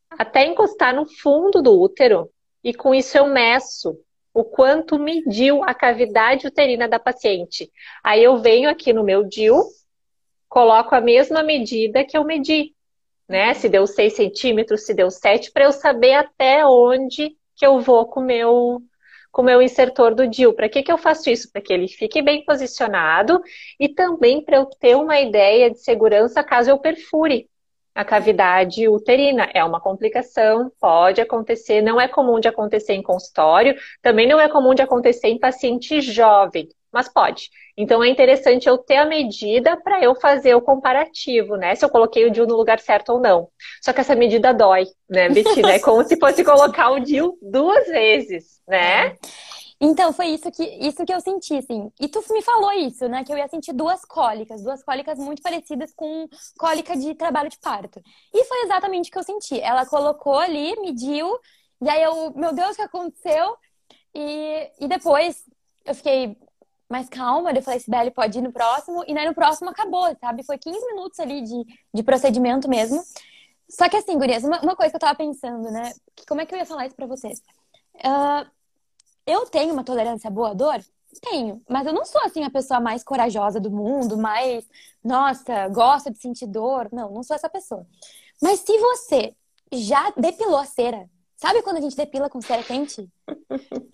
até encostar no fundo do útero e com isso eu meço o quanto mediu a cavidade uterina da paciente. Aí eu venho aqui no meu DIL, coloco a mesma medida que eu medi, né? Se deu 6 centímetros, se deu 7, para eu saber até onde que eu vou com meu com o meu insertor do DIL. Para que, que eu faço isso? Para que ele fique bem posicionado e também para eu ter uma ideia de segurança caso eu perfure a cavidade uterina. É uma complicação, pode acontecer, não é comum de acontecer em consultório, também não é comum de acontecer em paciente jovem, mas pode. Então é interessante eu ter a medida para eu fazer o comparativo, né? Se eu coloquei o DIU no lugar certo ou não. Só que essa medida dói, né, Betina? É como se fosse colocar o DIU duas vezes, né? É. Então, foi isso que, isso que eu senti, assim. E tu me falou isso, né? Que eu ia sentir duas cólicas, duas cólicas muito parecidas com cólica de trabalho de parto. E foi exatamente o que eu senti. Ela colocou ali, mediu, e aí eu, meu Deus, o que aconteceu? E, e depois eu fiquei mais calma, eu falei, Sibeli, pode ir no próximo. E aí no próximo acabou, sabe? Foi 15 minutos ali de, de procedimento mesmo. Só que assim, gurias, uma, uma coisa que eu tava pensando, né? Que, como é que eu ia falar isso pra vocês? Uh, eu tenho uma tolerância boa à dor? Tenho, mas eu não sou assim a pessoa mais corajosa do mundo, mais, nossa, gosta de sentir dor. Não, não sou essa pessoa. Mas se você já depilou a cera, sabe quando a gente depila com cera quente?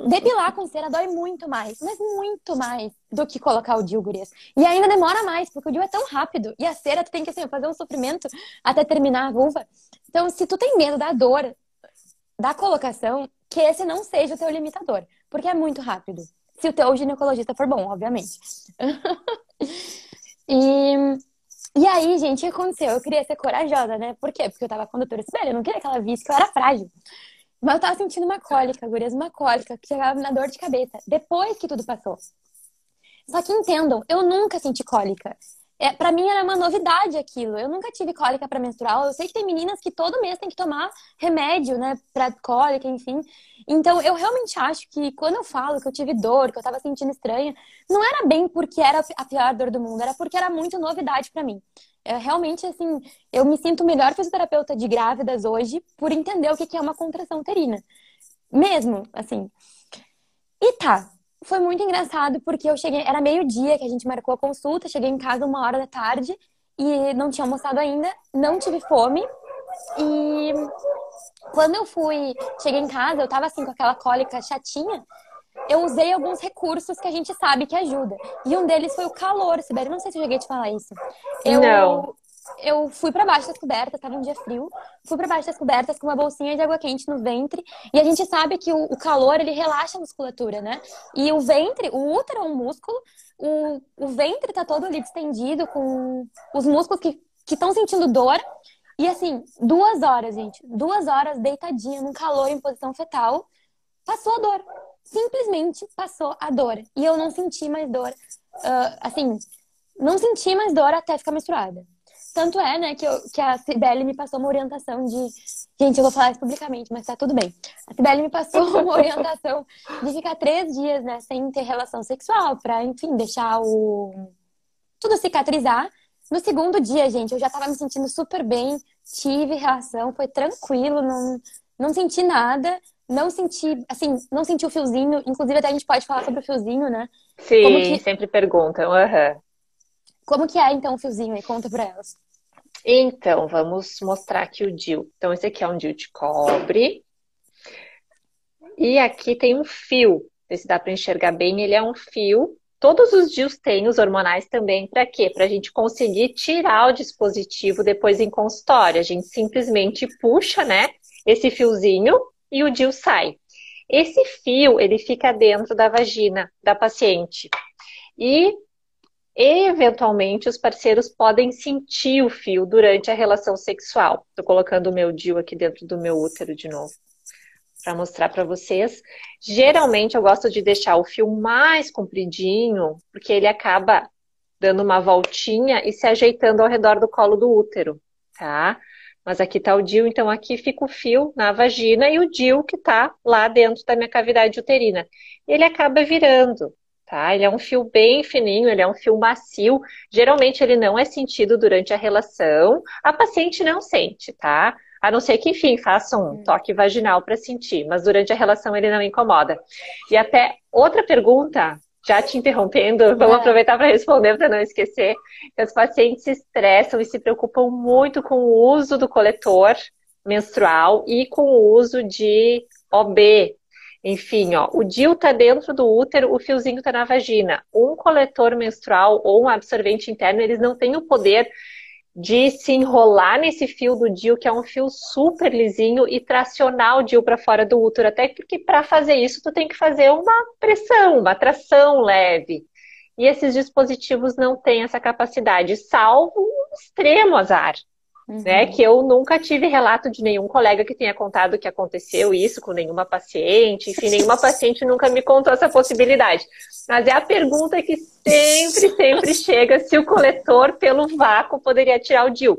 Depilar com cera dói muito mais, mas muito mais do que colocar o DIU, gurias. E ainda demora mais, porque o DIU é tão rápido. E a cera, tu tem que assim, fazer um sofrimento até terminar a vulva. Então, se tu tem medo da dor da colocação, que esse não seja o teu limitador, porque é muito rápido. Se o teu ginecologista for bom, obviamente. e, e aí, gente, o que aconteceu? Eu queria ser corajosa, né? Por quê? Porque eu tava com a doutora eu não queria que ela visse que eu era frágil. Mas eu tava sentindo uma cólica, gurias, uma cólica, que chegava na dor de cabeça, depois que tudo passou. Só que entendam, eu nunca senti cólica é, para mim era uma novidade aquilo. Eu nunca tive cólica para menstrual. Eu sei que tem meninas que todo mês tem que tomar remédio, né, para cólica, enfim. Então, eu realmente acho que quando eu falo que eu tive dor, que eu tava sentindo estranha, não era bem porque era a pior dor do mundo, era porque era muito novidade para mim. É, realmente, assim, eu me sinto melhor fisioterapeuta de grávidas hoje por entender o que é uma contração uterina. Mesmo, assim. E tá, foi muito engraçado porque eu cheguei, era meio-dia que a gente marcou a consulta, cheguei em casa uma hora da tarde e não tinha almoçado ainda, não tive fome. E quando eu fui, cheguei em casa, eu tava assim com aquela cólica chatinha, eu usei alguns recursos que a gente sabe que ajuda. E um deles foi o calor, Sibeli. Não sei se eu cheguei a te falar isso. Eu, não eu fui para baixo das cobertas, tava um dia frio, fui para baixo das cobertas com uma bolsinha de água quente no ventre, e a gente sabe que o, o, calor ele relaxa a musculatura, né? E o ventre, o útero é um músculo, o, o ventre tá todo ali distendido com os músculos que estão sentindo dor. E assim, duas horas, gente, duas horas deitadinha num calor em posição fetal, passou a dor. Simplesmente passou a dor. E eu não senti mais dor. Uh, assim, não senti mais dor até ficar menstruada. Tanto é, né, que, eu, que a Cibele me passou uma orientação de. Gente, eu vou falar isso publicamente, mas tá tudo bem. A Cibele me passou uma orientação de ficar três dias, né, sem ter relação sexual, pra, enfim, deixar o. tudo cicatrizar. No segundo dia, gente, eu já tava me sentindo super bem, tive reação, foi tranquilo, não, não senti nada, não senti, assim, não senti o fiozinho. Inclusive, até a gente pode falar sobre o fiozinho, né? Sim, que... sempre perguntam. Uhum. Como que é, então, o fiozinho aí? Conta pra elas. Então, vamos mostrar aqui o DIL. Então, esse aqui é um DIL de cobre. E aqui tem um fio. Se dá para enxergar bem, ele é um fio. Todos os DILs têm, os hormonais também. Para quê? Para a gente conseguir tirar o dispositivo depois em consultório. A gente simplesmente puxa, né, esse fiozinho e o DIL sai. Esse fio, ele fica dentro da vagina da paciente. E eventualmente os parceiros podem sentir o fio durante a relação sexual. Estou colocando o meu DIU aqui dentro do meu útero de novo para mostrar para vocês. Geralmente eu gosto de deixar o fio mais compridinho, porque ele acaba dando uma voltinha e se ajeitando ao redor do colo do útero, tá? Mas aqui tá o DIU, então aqui fica o fio na vagina e o DIU que tá lá dentro da minha cavidade uterina. Ele acaba virando tá? Ele é um fio bem fininho, ele é um fio macio. Geralmente ele não é sentido durante a relação. A paciente não sente, tá? A não ser que, enfim, faça um hum. toque vaginal para sentir, mas durante a relação ele não incomoda. E até outra pergunta, já te interrompendo, vamos é. aproveitar para responder para não esquecer. Que os pacientes se estressam e se preocupam muito com o uso do coletor menstrual e com o uso de OB, enfim, ó, o DIU está dentro do útero, o fiozinho está na vagina. Um coletor menstrual ou um absorvente interno, eles não têm o poder de se enrolar nesse fio do DIU, que é um fio super lisinho, e tracionar o DIU para fora do útero. Até porque para fazer isso, tu tem que fazer uma pressão, uma tração leve. e esses dispositivos não têm essa capacidade, salvo um extremo azar. Uhum. Né, que eu nunca tive relato de nenhum colega que tenha contado que aconteceu isso com nenhuma paciente, enfim, nenhuma paciente nunca me contou essa possibilidade. Mas é a pergunta que sempre, sempre chega se o coletor pelo vácuo poderia tirar o DIL.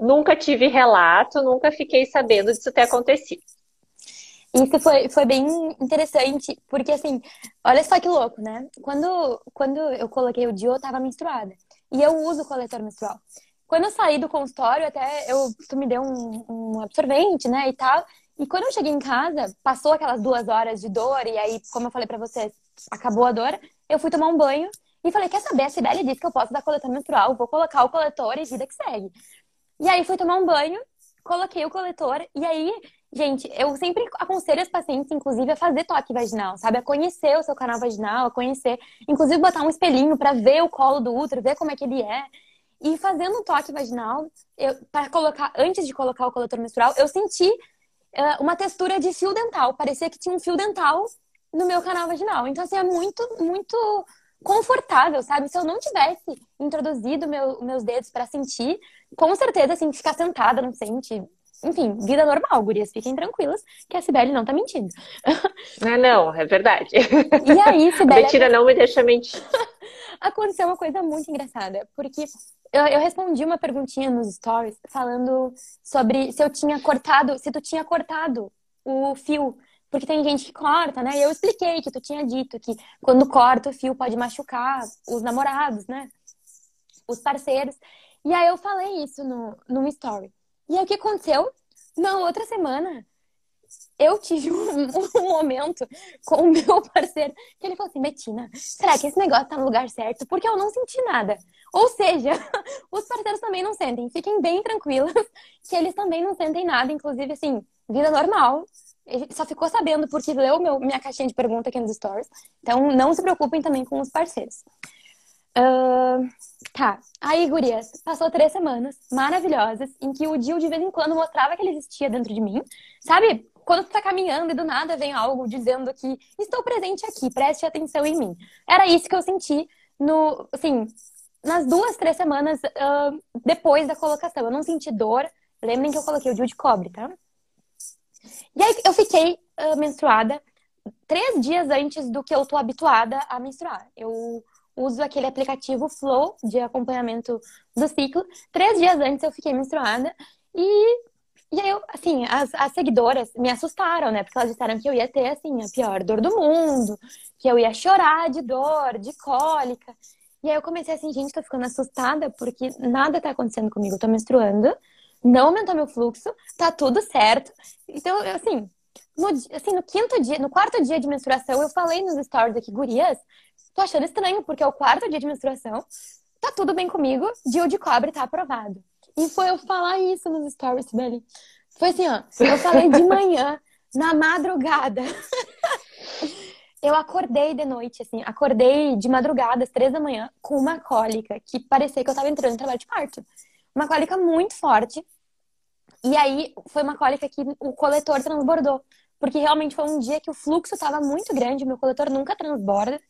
Nunca tive relato, nunca fiquei sabendo disso ter acontecido. Isso foi, foi bem interessante, porque assim, olha só que louco, né? Quando, quando eu coloquei o DIU, eu tava menstruada. E eu uso o coletor menstrual. Quando eu saí do consultório, até eu, tu me deu um, um absorvente, né, e tal. E quando eu cheguei em casa, passou aquelas duas horas de dor, e aí, como eu falei pra você, acabou a dor, eu fui tomar um banho e falei, quer saber, a Sibeli disse que eu posso dar coletor menstrual, vou colocar o coletor e vida que segue. E aí fui tomar um banho, coloquei o coletor, e aí Gente, eu sempre aconselho as pacientes, inclusive, a fazer toque vaginal, sabe? A conhecer o seu canal vaginal, a conhecer, inclusive botar um espelhinho para ver o colo do útero, ver como é que ele é. E fazendo um toque vaginal, para colocar, antes de colocar o coletor menstrual, eu senti uh, uma textura de fio dental. Parecia que tinha um fio dental no meu canal vaginal. Então, assim, é muito, muito confortável, sabe? Se eu não tivesse introduzido meu, meus dedos para sentir, com certeza, assim, ficar sentada não sente enfim, vida normal, gurias, fiquem tranquilas, que a Sibeli não tá mentindo. É, não, é verdade. E aí, Sibeli... Mentira não me deixa mentir. Aconteceu uma coisa muito engraçada, porque eu, eu, respondi uma perguntinha nos stories falando sobre se eu tinha cortado, se tu tinha cortado o fio. Porque tem gente que corta, né? E eu expliquei que tu tinha dito que quando corta o fio pode machucar os namorados, né? Os parceiros. E aí eu falei isso no, no story. E aí o que aconteceu? Na outra semana, eu tive um, um, momento com o meu parceiro que ele falou assim: Betina, será que esse negócio tá no lugar certo? Porque eu não senti nada. Ou seja, os parceiros também não sentem. Fiquem bem tranquilos que eles também não sentem nada. Inclusive, assim, vida normal. Ele só ficou sabendo porque leu meu, minha caixinha de pergunta aqui nos stories. Então, não se preocupem também com os parceiros. Uh, tá. Aí, gurias, passou três semanas maravilhosas em que o Dio de vez em quando mostrava que ele existia dentro de mim. Sabe? Quando tu tá caminhando e do nada vem algo dizendo que estou presente aqui, preste atenção em mim. Era isso que eu senti no, assim, nas duas, três semanas uh, depois da colocação. Eu não senti dor. Lembrem que eu coloquei o Dio de cobre, tá? E aí eu fiquei uh, menstruada três dias antes do que eu tô habituada a menstruar. Eu uso aquele aplicativo Flow de acompanhamento do ciclo. Três dias antes eu fiquei menstruada e, e aí eu, assim, as, as seguidoras me assustaram, né? Porque elas disseram que eu ia ter, assim, a pior dor do mundo, que eu ia chorar de dor, de cólica. E aí eu comecei assim, gente, tô ficando assustada porque nada tá acontecendo comigo. Eu tô menstruando, não aumentou meu fluxo, tá tudo certo. Então, assim, no, assim, no quinto dia, no quarto dia de menstruação, eu falei nos stories aqui, gurias, Tô achando estranho, porque é o quarto dia de menstruação. Tá tudo bem comigo, Dio de cobre tá aprovado. E foi eu falar isso nos stories, Belly. Foi assim, ó. Eu falei de manhã, na madrugada. eu acordei de noite, assim, acordei de madrugada, às três da manhã, com uma cólica que parecia que eu tava entrando em trabalho de parto. Uma cólica muito forte. E aí foi uma cólica que o coletor transbordou. Porque realmente foi um dia que o fluxo estava muito grande, meu coletor nunca transborda.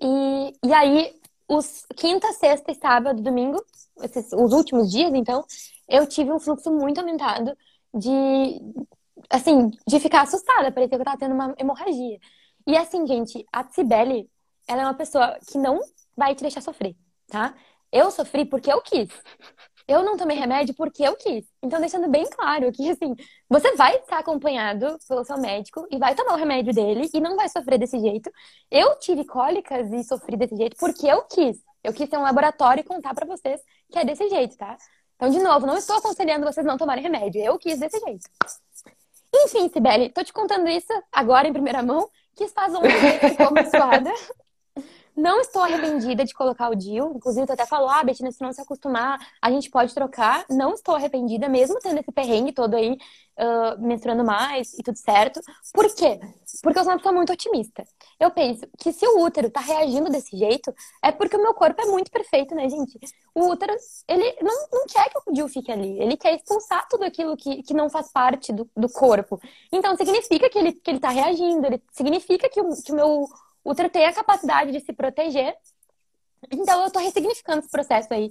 E, e aí, os quinta, sexta, sábado, domingo, esses, os últimos dias, então, eu tive um fluxo muito aumentado de, assim, de ficar assustada. Parecia que eu tava tendo uma hemorragia. E assim, gente, a Cibele, ela é uma pessoa que não vai te deixar sofrer, tá? Eu sofri porque eu quis. Eu não tomei remédio porque eu quis. Então, deixando bem claro que, assim, você vai estar acompanhado pelo seu médico e vai tomar o remédio dele e não vai sofrer desse jeito. Eu tive cólicas e sofri desse jeito porque eu quis. Eu quis ter um laboratório e contar para vocês que é desse jeito, tá? Então, de novo, não estou aconselhando vocês não tomarem remédio. Eu quis desse jeito. Enfim, Sibeli, tô te contando isso agora em primeira mão, que faz um ficou suada. Não estou arrependida de colocar o DIL. Inclusive, tu até falou, ah, Betina, se não se acostumar, a gente pode trocar. Não estou arrependida, mesmo tendo esse perrengue todo aí, uh, menstruando mais e tudo certo. Por quê? Porque eu sou uma pessoa muito otimista. Eu penso que se o útero tá reagindo desse jeito, é porque o meu corpo é muito perfeito, né, gente? O útero, ele não, não quer que o DIL fique ali. Ele quer expulsar tudo aquilo que, que não faz parte do, do corpo. Então, significa que ele, que ele tá reagindo. Ele, significa que o, que o meu útero tem a capacidade de se proteger Então eu tô ressignificando esse processo aí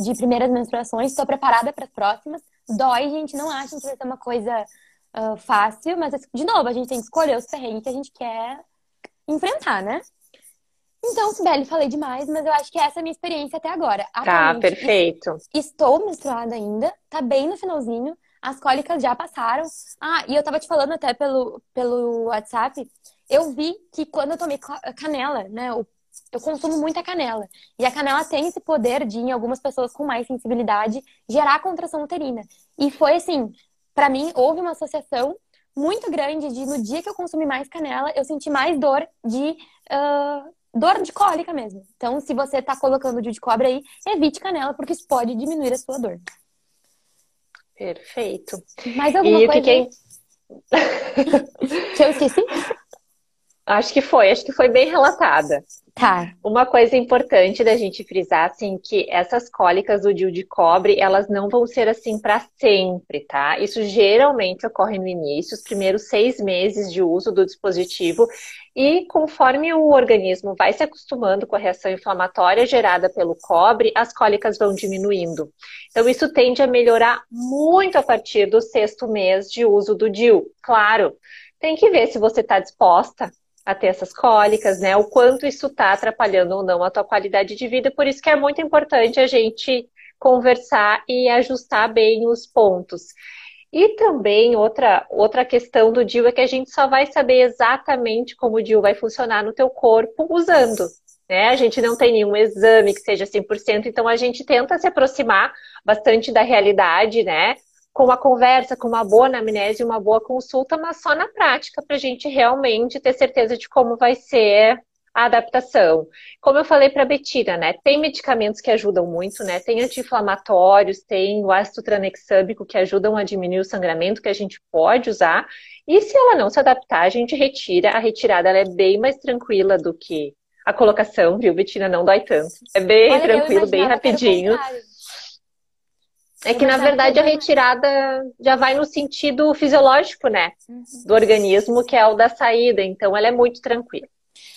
de primeiras menstruações, estou preparada para as próximas. Dói, gente, não acha que vai ser uma coisa uh, fácil, mas de novo, a gente tem que escolher os perrengues que a gente quer enfrentar, né? Então, Sibeli, falei demais, mas eu acho que essa é a minha experiência até agora. Tá, perfeito. Estou menstruada ainda, tá bem no finalzinho, as cólicas já passaram. Ah, e eu tava te falando até pelo, pelo WhatsApp, eu vi que quando eu tomei canela, né, eu consumo muita canela. E a canela tem esse poder de, em algumas pessoas com mais sensibilidade, gerar contração uterina. E foi assim, para mim, houve uma associação muito grande de no dia que eu consumi mais canela, eu senti mais dor de uh, dor de cólica mesmo. Então, se você está colocando o de cobre aí, evite canela, porque isso pode diminuir a sua dor. Perfeito. Mais alguma e coisa? Que, que eu esqueci? Acho que foi, acho que foi bem relatada. Tá. Uma coisa importante da gente frisar, assim, que essas cólicas do DIU de cobre, elas não vão ser assim para sempre, tá? Isso geralmente ocorre no início, os primeiros seis meses de uso do dispositivo, e conforme o organismo vai se acostumando com a reação inflamatória gerada pelo cobre, as cólicas vão diminuindo. Então, isso tende a melhorar muito a partir do sexto mês de uso do DIU. Claro, tem que ver se você está disposta a ter essas cólicas, né? O quanto isso está atrapalhando ou não a tua qualidade de vida. Por isso que é muito importante a gente conversar e ajustar bem os pontos. E também outra, outra questão do DIU é que a gente só vai saber exatamente como o DIU vai funcionar no teu corpo usando. Né? A gente não tem nenhum exame que seja 100%, então a gente tenta se aproximar bastante da realidade, né? Com uma conversa, com uma boa anamnese, uma boa consulta, mas só na prática, para a gente realmente ter certeza de como vai ser a adaptação. Como eu falei para a Betina, né? Tem medicamentos que ajudam muito, né? Tem anti-inflamatórios, tem o ácido tranexâmico que ajudam a diminuir o sangramento que a gente pode usar. E se ela não se adaptar, a gente retira. A retirada é bem mais tranquila do que a colocação, viu, Betina? Não dói tanto. É bem Olha, tranquilo, bem rapidinho. É que, na verdade, a retirada já vai no sentido fisiológico, né? Uhum. Do organismo, que é o da saída. Então, ela é muito tranquila.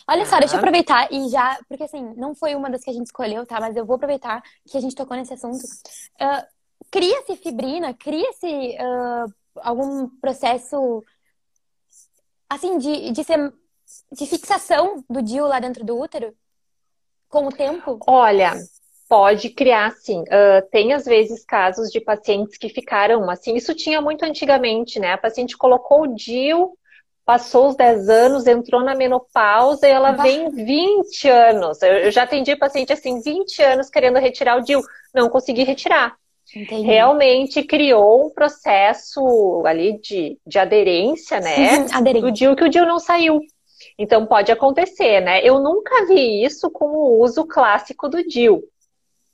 Olha só, deixa eu aproveitar e já. Porque, assim, não foi uma das que a gente escolheu, tá? Mas eu vou aproveitar que a gente tocou nesse assunto. Uh, cria-se fibrina, cria-se uh, algum processo, assim, de, de, ser, de fixação do DIU lá dentro do útero? Com o tempo? Olha, Pode criar, sim. Uh, tem, às vezes, casos de pacientes que ficaram assim. Isso tinha muito antigamente, né? A paciente colocou o DIU, passou os 10 anos, entrou na menopausa e ela bah. vem 20 anos. Eu já atendi paciente assim, 20 anos querendo retirar o DIU. Não consegui retirar. Entendi. Realmente criou um processo ali de, de aderência, né? Aderência. Do DIU, que o DIU não saiu. Então pode acontecer, né? Eu nunca vi isso com o uso clássico do DIU.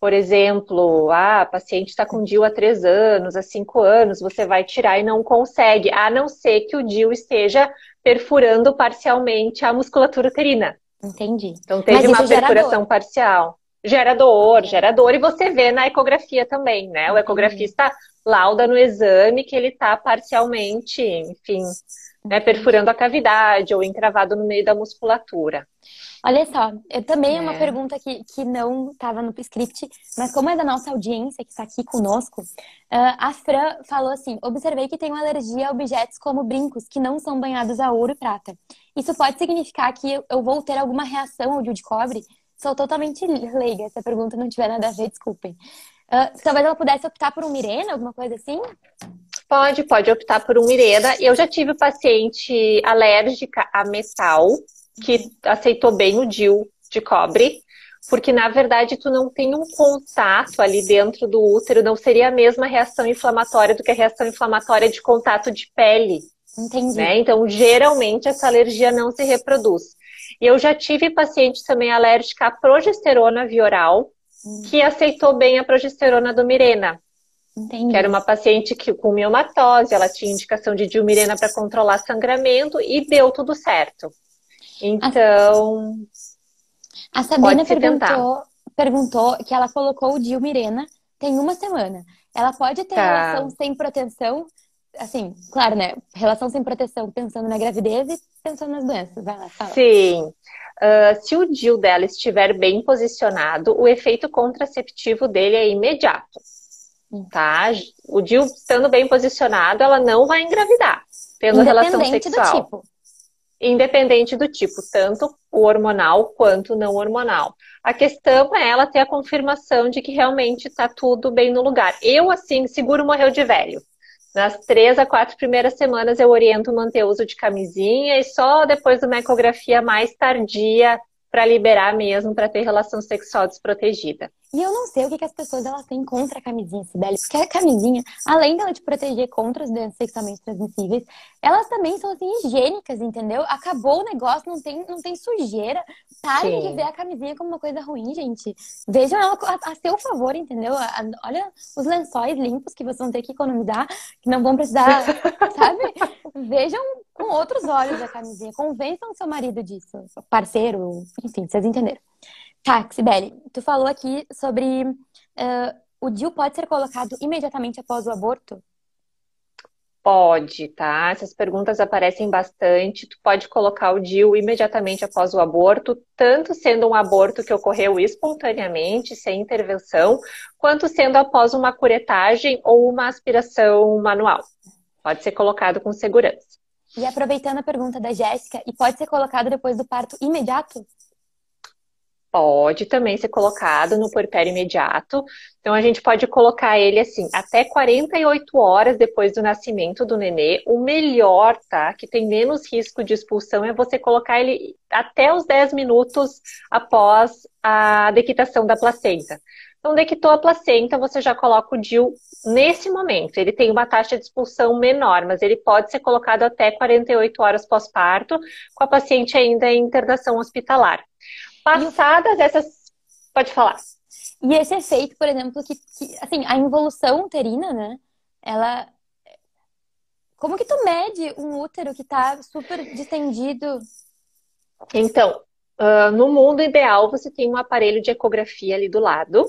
Por exemplo, ah, a paciente está com DIU há três anos, há cinco anos, você vai tirar e não consegue, a não ser que o DIU esteja perfurando parcialmente a musculatura uterina. Entendi. Então teve uma perfuração parcial. Gera dor, gera dor, e você vê na ecografia também, né? O ecografista lauda no exame que ele está parcialmente, enfim, né, perfurando a cavidade ou encravado no meio da musculatura. Olha só, eu também é uma pergunta que, que não estava no script, mas como é da nossa audiência que está aqui conosco, uh, a Fran falou assim: observei que tenho alergia a objetos como brincos que não são banhados a ouro e prata. Isso pode significar que eu vou ter alguma reação ao de cobre? Sou totalmente leiga, se a pergunta não tiver nada a ver, desculpem. Uh, talvez ela pudesse optar por um Mirena, alguma coisa assim? Pode, pode optar por um Mirena. Eu já tive paciente alérgica a metal que aceitou bem o DIU de cobre, porque na verdade tu não tem um contato ali dentro do útero, não seria a mesma reação inflamatória do que a reação inflamatória de contato de pele. Entendi. Né? Então, geralmente essa alergia não se reproduz. E eu já tive paciente também alérgica à progesterona via oral, hum. que aceitou bem a progesterona do Mirena. Entendi. Que era uma paciente que, com miomatose, ela tinha indicação de dilmirena para controlar sangramento e deu tudo certo. Então. A Sabrina perguntou, perguntou que ela colocou o Dilmirena tem uma semana. Ela pode ter tá. relação sem proteção? Assim, claro, né? Relação sem proteção pensando na gravidez e pensando nas doenças. Vai lá, fala. Sim. uh, se o DIU dela estiver bem posicionado, o efeito contraceptivo dele é imediato. Tá? O DIU estando bem posicionado, ela não vai engravidar, tendo relação sexual. Do tipo. Independente do tipo, tanto hormonal quanto não hormonal. A questão é ela ter a confirmação de que realmente está tudo bem no lugar. Eu, assim, seguro morreu de velho. Nas três a quatro primeiras semanas eu oriento manter o uso de camisinha e só depois de uma ecografia mais tardia para liberar mesmo para ter relação sexual desprotegida. E eu não sei o que, que as pessoas elas têm contra a camisinha, Sibeli, porque a camisinha, além dela te proteger contra as doenças sexualmente transmissíveis, elas também são assim higiênicas, entendeu? Acabou o negócio, não tem, não tem sujeira. Parem Sim. de ver a camisinha como uma coisa ruim, gente. Vejam ela a, a seu favor, entendeu? A, a, olha os lençóis limpos que vocês vão ter que economizar, que não vão precisar, sabe? Vejam com outros olhos a camisinha. Convençam seu marido disso, parceiro, enfim, vocês entenderam. Tá, Sibeli, tu falou aqui sobre uh, o DIU pode ser colocado imediatamente após o aborto? Pode, tá? Essas perguntas aparecem bastante. Tu pode colocar o DIU imediatamente após o aborto, tanto sendo um aborto que ocorreu espontaneamente, sem intervenção, quanto sendo após uma curetagem ou uma aspiração manual. Pode ser colocado com segurança. E aproveitando a pergunta da Jéssica, e pode ser colocado depois do parto imediato? Pode também ser colocado no puerpério imediato. Então, a gente pode colocar ele assim, até 48 horas depois do nascimento do nenê. O melhor, tá? Que tem menos risco de expulsão é você colocar ele até os 10 minutos após a dequitação da placenta. Então, dequitou a placenta, você já coloca o DIU nesse momento. Ele tem uma taxa de expulsão menor, mas ele pode ser colocado até 48 horas pós-parto, com a paciente ainda em internação hospitalar. Passadas essas. Pode falar. E esse efeito, por exemplo, que, que, assim, a involução uterina, né? Ela. Como que tu mede um útero que tá super distendido? Então, uh, no mundo ideal, você tem um aparelho de ecografia ali do lado.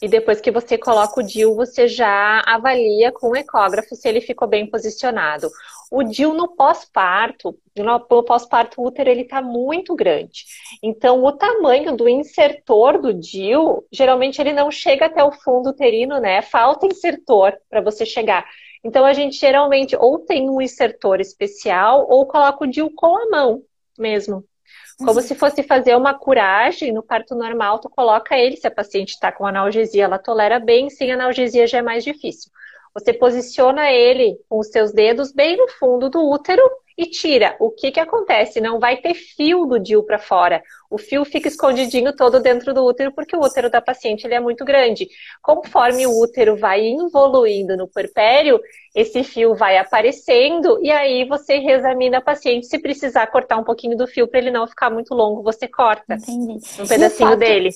E depois que você coloca o DIL, você já avalia com o ecógrafo se ele ficou bem posicionado. O DIL no pós-parto, no pós-parto útero, ele está muito grande. Então, o tamanho do insertor do DIL, geralmente ele não chega até o fundo uterino, né? Falta insertor para você chegar. Então, a gente geralmente ou tem um insertor especial ou coloca o DIL com a mão mesmo. Como uhum. se fosse fazer uma curagem no parto normal, tu coloca ele, se a paciente está com analgesia, ela tolera bem, sem analgesia já é mais difícil. Você posiciona ele com os seus dedos bem no fundo do útero e tira. O que que acontece? Não vai ter fio do DIU para fora. O fio fica escondidinho todo dentro do útero porque o útero da paciente ele é muito grande. Conforme o útero vai evoluindo no puerpério, esse fio vai aparecendo e aí você reexamina a paciente. Se precisar cortar um pouquinho do fio para ele não ficar muito longo, você corta Entendi. um pedacinho fato, dele.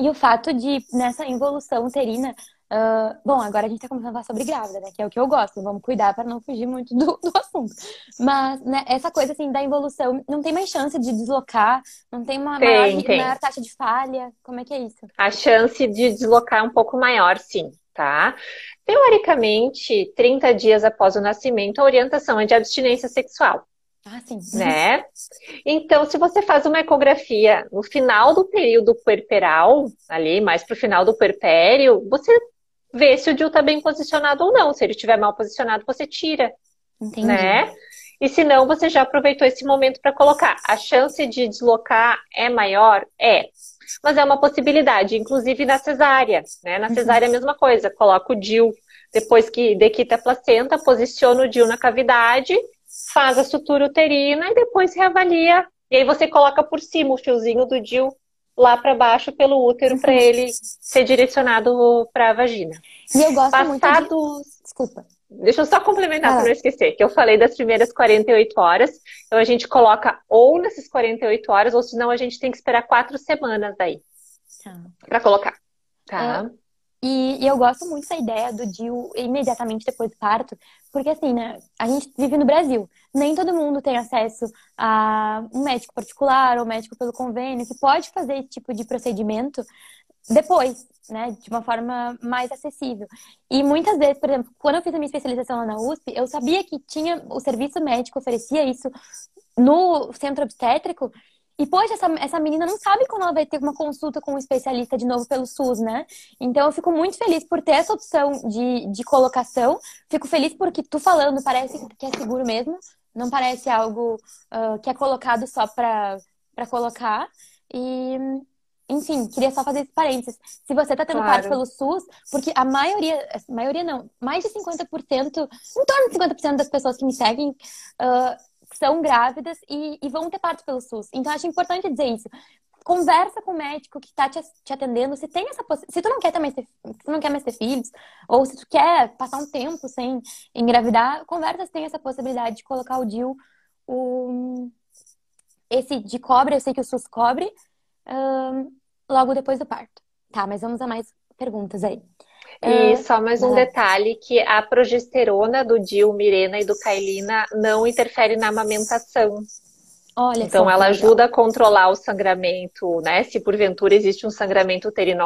E o fato de, nessa involução uterina, Uh, bom, agora a gente tá começando a falar sobre grávida, né? Que é o que eu gosto. Vamos cuidar para não fugir muito do, do assunto. Mas, né, essa coisa, assim, da evolução, não tem mais chance de deslocar? Não tem uma tem, maior, tem. maior taxa de falha? Como é que é isso? A chance de deslocar é um pouco maior, sim, tá? Teoricamente, 30 dias após o nascimento, a orientação é de abstinência sexual. Ah, sim. Né? Então, se você faz uma ecografia no final do período puerperal, ali, mais pro final do puerpério, você ver se o DIU está bem posicionado ou não. Se ele estiver mal posicionado, você tira. Entendi. Né? E se não, você já aproveitou esse momento para colocar. A chance de deslocar é maior? É. Mas é uma possibilidade, inclusive na cesárea. Né? Na cesárea é a mesma coisa. Coloca o DIU depois que dequita a placenta, posiciona o DIU na cavidade, faz a sutura uterina e depois reavalia. E aí você coloca por cima o fiozinho do DIU lá para baixo pelo útero para ele ser direcionado para a vagina. E eu gosto Passados... muito de... Desculpa. Deixa eu só complementar ah. para não esquecer, que eu falei das primeiras 48 horas. Então a gente coloca ou nessas 48 horas, ou senão a gente tem que esperar quatro semanas aí tá. para colocar. Tá? É, e, e, eu gosto muito da ideia do DIU imediatamente depois do parto, porque assim, né, a gente vive no Brasil. Nem todo mundo tem acesso a um médico particular ou médico pelo convênio que pode fazer esse tipo de procedimento depois, né, de uma forma mais acessível. E muitas vezes, por exemplo, quando eu fiz a minha especialização lá na USP, eu sabia que tinha o serviço médico oferecia isso no centro obstétrico E, poxa, essa, essa menina não sabe quando ela vai ter uma consulta com um especialista de novo pelo SUS, né? Então, eu fico muito feliz por ter essa opção de, de colocação. Fico feliz porque tu falando parece que é seguro mesmo. Não parece algo uh, que é colocado só para colocar. E, enfim, queria só fazer esse parênteses. Se você está tendo claro. parte pelo SUS, porque a maioria, a maioria não, mais de 50%, em torno de 50% das pessoas que me seguem uh, são grávidas e, e, vão ter parte pelo SUS. Então, acho importante dizer isso. Conversa com o médico que está te, te, atendendo, se tem essa se tu não quer também ter, se tu não quer mais ter filhos, ou se tu quer passar um tempo sem engravidar, conversa se tem essa possibilidade de colocar o DIU, o, esse de cobre, eu sei que o SUS cobre, um, logo depois do parto. Tá, mas vamos a mais perguntas aí. E uh, só mais um detalhe, que a progesterona do Dil, Mirena e do Kailina não interfere na amamentação. Olha então, ela ajuda a controlar o sangramento, né? Se porventura existe um sangramento uterino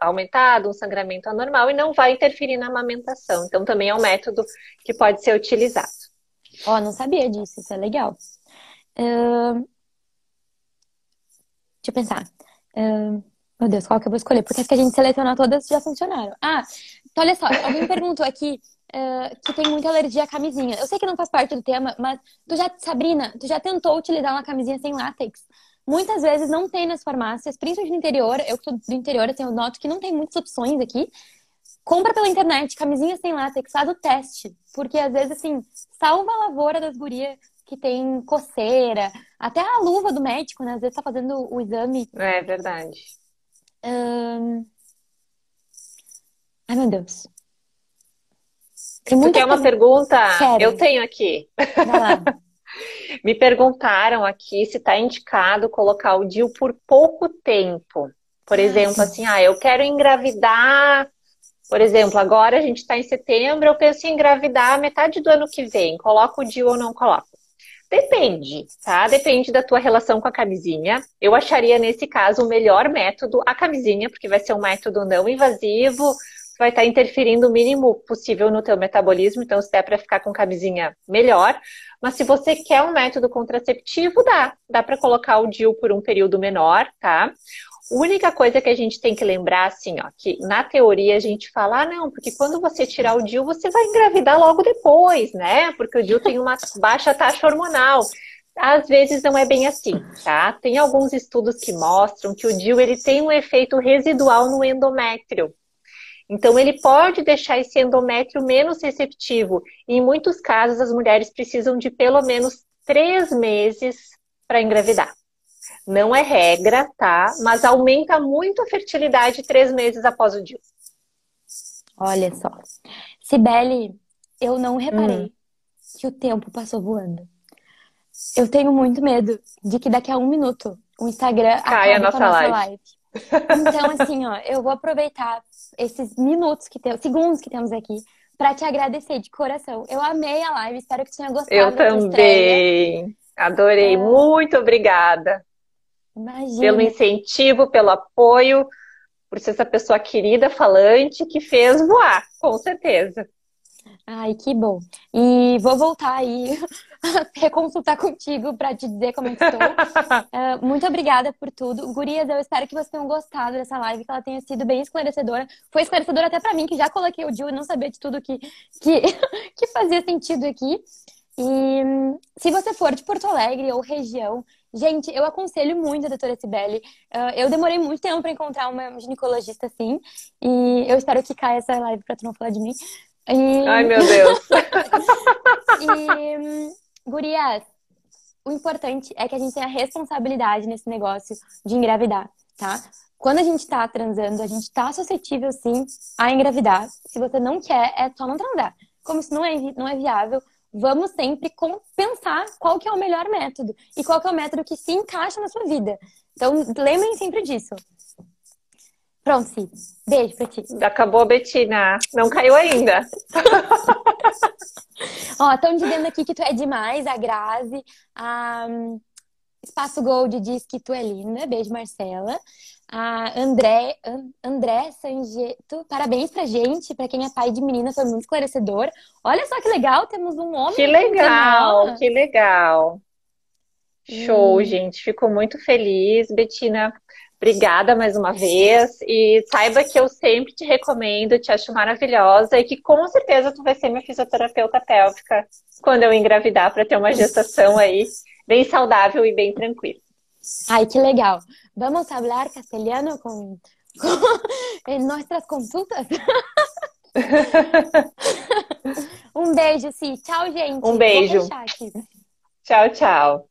aumentado, um sangramento anormal, e não vai interferir na amamentação. Então, também é um método que pode ser utilizado. Ó, oh, não sabia disso, isso é legal. Uh... Deixa eu pensar. Uh... Meu Deus, qual que eu vou escolher? Porque as que a gente selecionou todas já funcionaram. Ah, então olha só, alguém perguntou aqui uh, que tem muita alergia à camisinha. Eu sei que não faz parte do tema, mas tu já, Sabrina, tu já tentou utilizar uma camisinha sem látex? Muitas vezes não tem nas farmácias, principalmente no interior. Eu que sou do interior, assim, eu noto que não tem muitas opções aqui. Compra pela internet, camisinha sem látex, faz o teste. Porque às vezes, assim, salva a lavoura das gurias que tem coceira. Até a luva do médico, né? Às vezes tá fazendo o exame. É verdade. Ai, meu Deus. Tem muita quer uma pergunta? Quero. Eu tenho aqui. Me perguntaram aqui se está indicado colocar o DIU por pouco tempo. Por exemplo, assim, ah, eu quero engravidar. Por exemplo, agora a gente está em setembro, eu penso em engravidar metade do ano que vem. Coloco o DIU ou não coloco? Depende, tá? Depende da tua relação com a camisinha. Eu acharia, nesse caso, o melhor método a camisinha, porque vai ser um método não invasivo, vai estar interferindo o mínimo possível no teu metabolismo, então se der para ficar com camisinha, melhor. Mas se você quer um método contraceptivo, dá. Dá para colocar o DIU por um período menor, tá? A única coisa que a gente tem que lembrar, assim, ó, que na teoria a gente fala, ah, não, porque quando você tirar o DIU, você vai engravidar logo depois, né? Porque o DIU tem uma baixa taxa hormonal. Às vezes não é bem assim, tá? Tem alguns estudos que mostram que o DIU ele tem um efeito residual no endométrio. Então, ele pode deixar esse endométrio menos receptivo. E, em muitos casos, as mulheres precisam de pelo menos três meses para engravidar. Não é regra, tá? Mas aumenta muito a fertilidade três meses após o DIU. Olha só. Sibeli, eu não reparei hum. que o tempo passou voando. Eu tenho muito medo de que daqui a um minuto o Instagram caia a nossa, nossa live. live. Então, assim, ó, eu vou aproveitar esses minutos que temos, segundos que temos aqui, para te agradecer de coração. Eu amei a live, espero que tenha gostado. Eu também. Adorei. É... Muito obrigada. Imagina. Pelo incentivo, pelo apoio, por ser essa pessoa querida, falante, que fez voar, com certeza. Ai, que bom. E vou voltar aí reconsultar contigo para te dizer como é que estou. uh, muito obrigada por tudo. Gurias, eu espero que vocês tenham gostado dessa live, que ela tenha sido bem esclarecedora. Foi esclarecedora até para mim, que já coloquei o Jill e não sabia de tudo que, que, que fazia sentido aqui. E se você for de Porto Alegre ou região, gente, eu aconselho muito a doutora Cibele. Uh, eu demorei muito tempo para encontrar uma ginecologista assim. E eu espero que caia essa live para tu não falar de mim. E... Ai, meu Deus! e Gurias, o importante é que a gente tenha responsabilidade nesse negócio de engravidar, tá? Quando a gente tá transando, a gente tá suscetível, sim, a engravidar. Se você não quer, é só não transar. Como isso não é, não é viável, vamos sempre pensar qual que é o melhor método e qual que é o método que se encaixa na sua vida. Então, lembrem sempre disso. Pronto, sim. Beijo pra ti. Acabou, Betina. Não caiu ainda. Ó, estão dizendo aqui que tu é demais, a Grazi. A Espaço Gold diz que tu é linda. Beijo, Marcela. A André, André Sangeto, parabéns pra gente, pra quem é pai de menina, foi muito esclarecedor. Olha só que legal, temos um homem. Que legal, que legal. Show, hum. gente. Fico muito feliz, Betina. Obrigada mais uma vez e saiba que eu sempre te recomendo, te acho maravilhosa e que com certeza tu vai ser minha fisioterapeuta pélvica quando eu engravidar para ter uma gestação aí bem saudável e bem tranquila. Ai, que legal. Vamos falar castelhano com, nossas consultas? um beijo, sim. Tchau, gente. Um beijo. Tchau, tchau.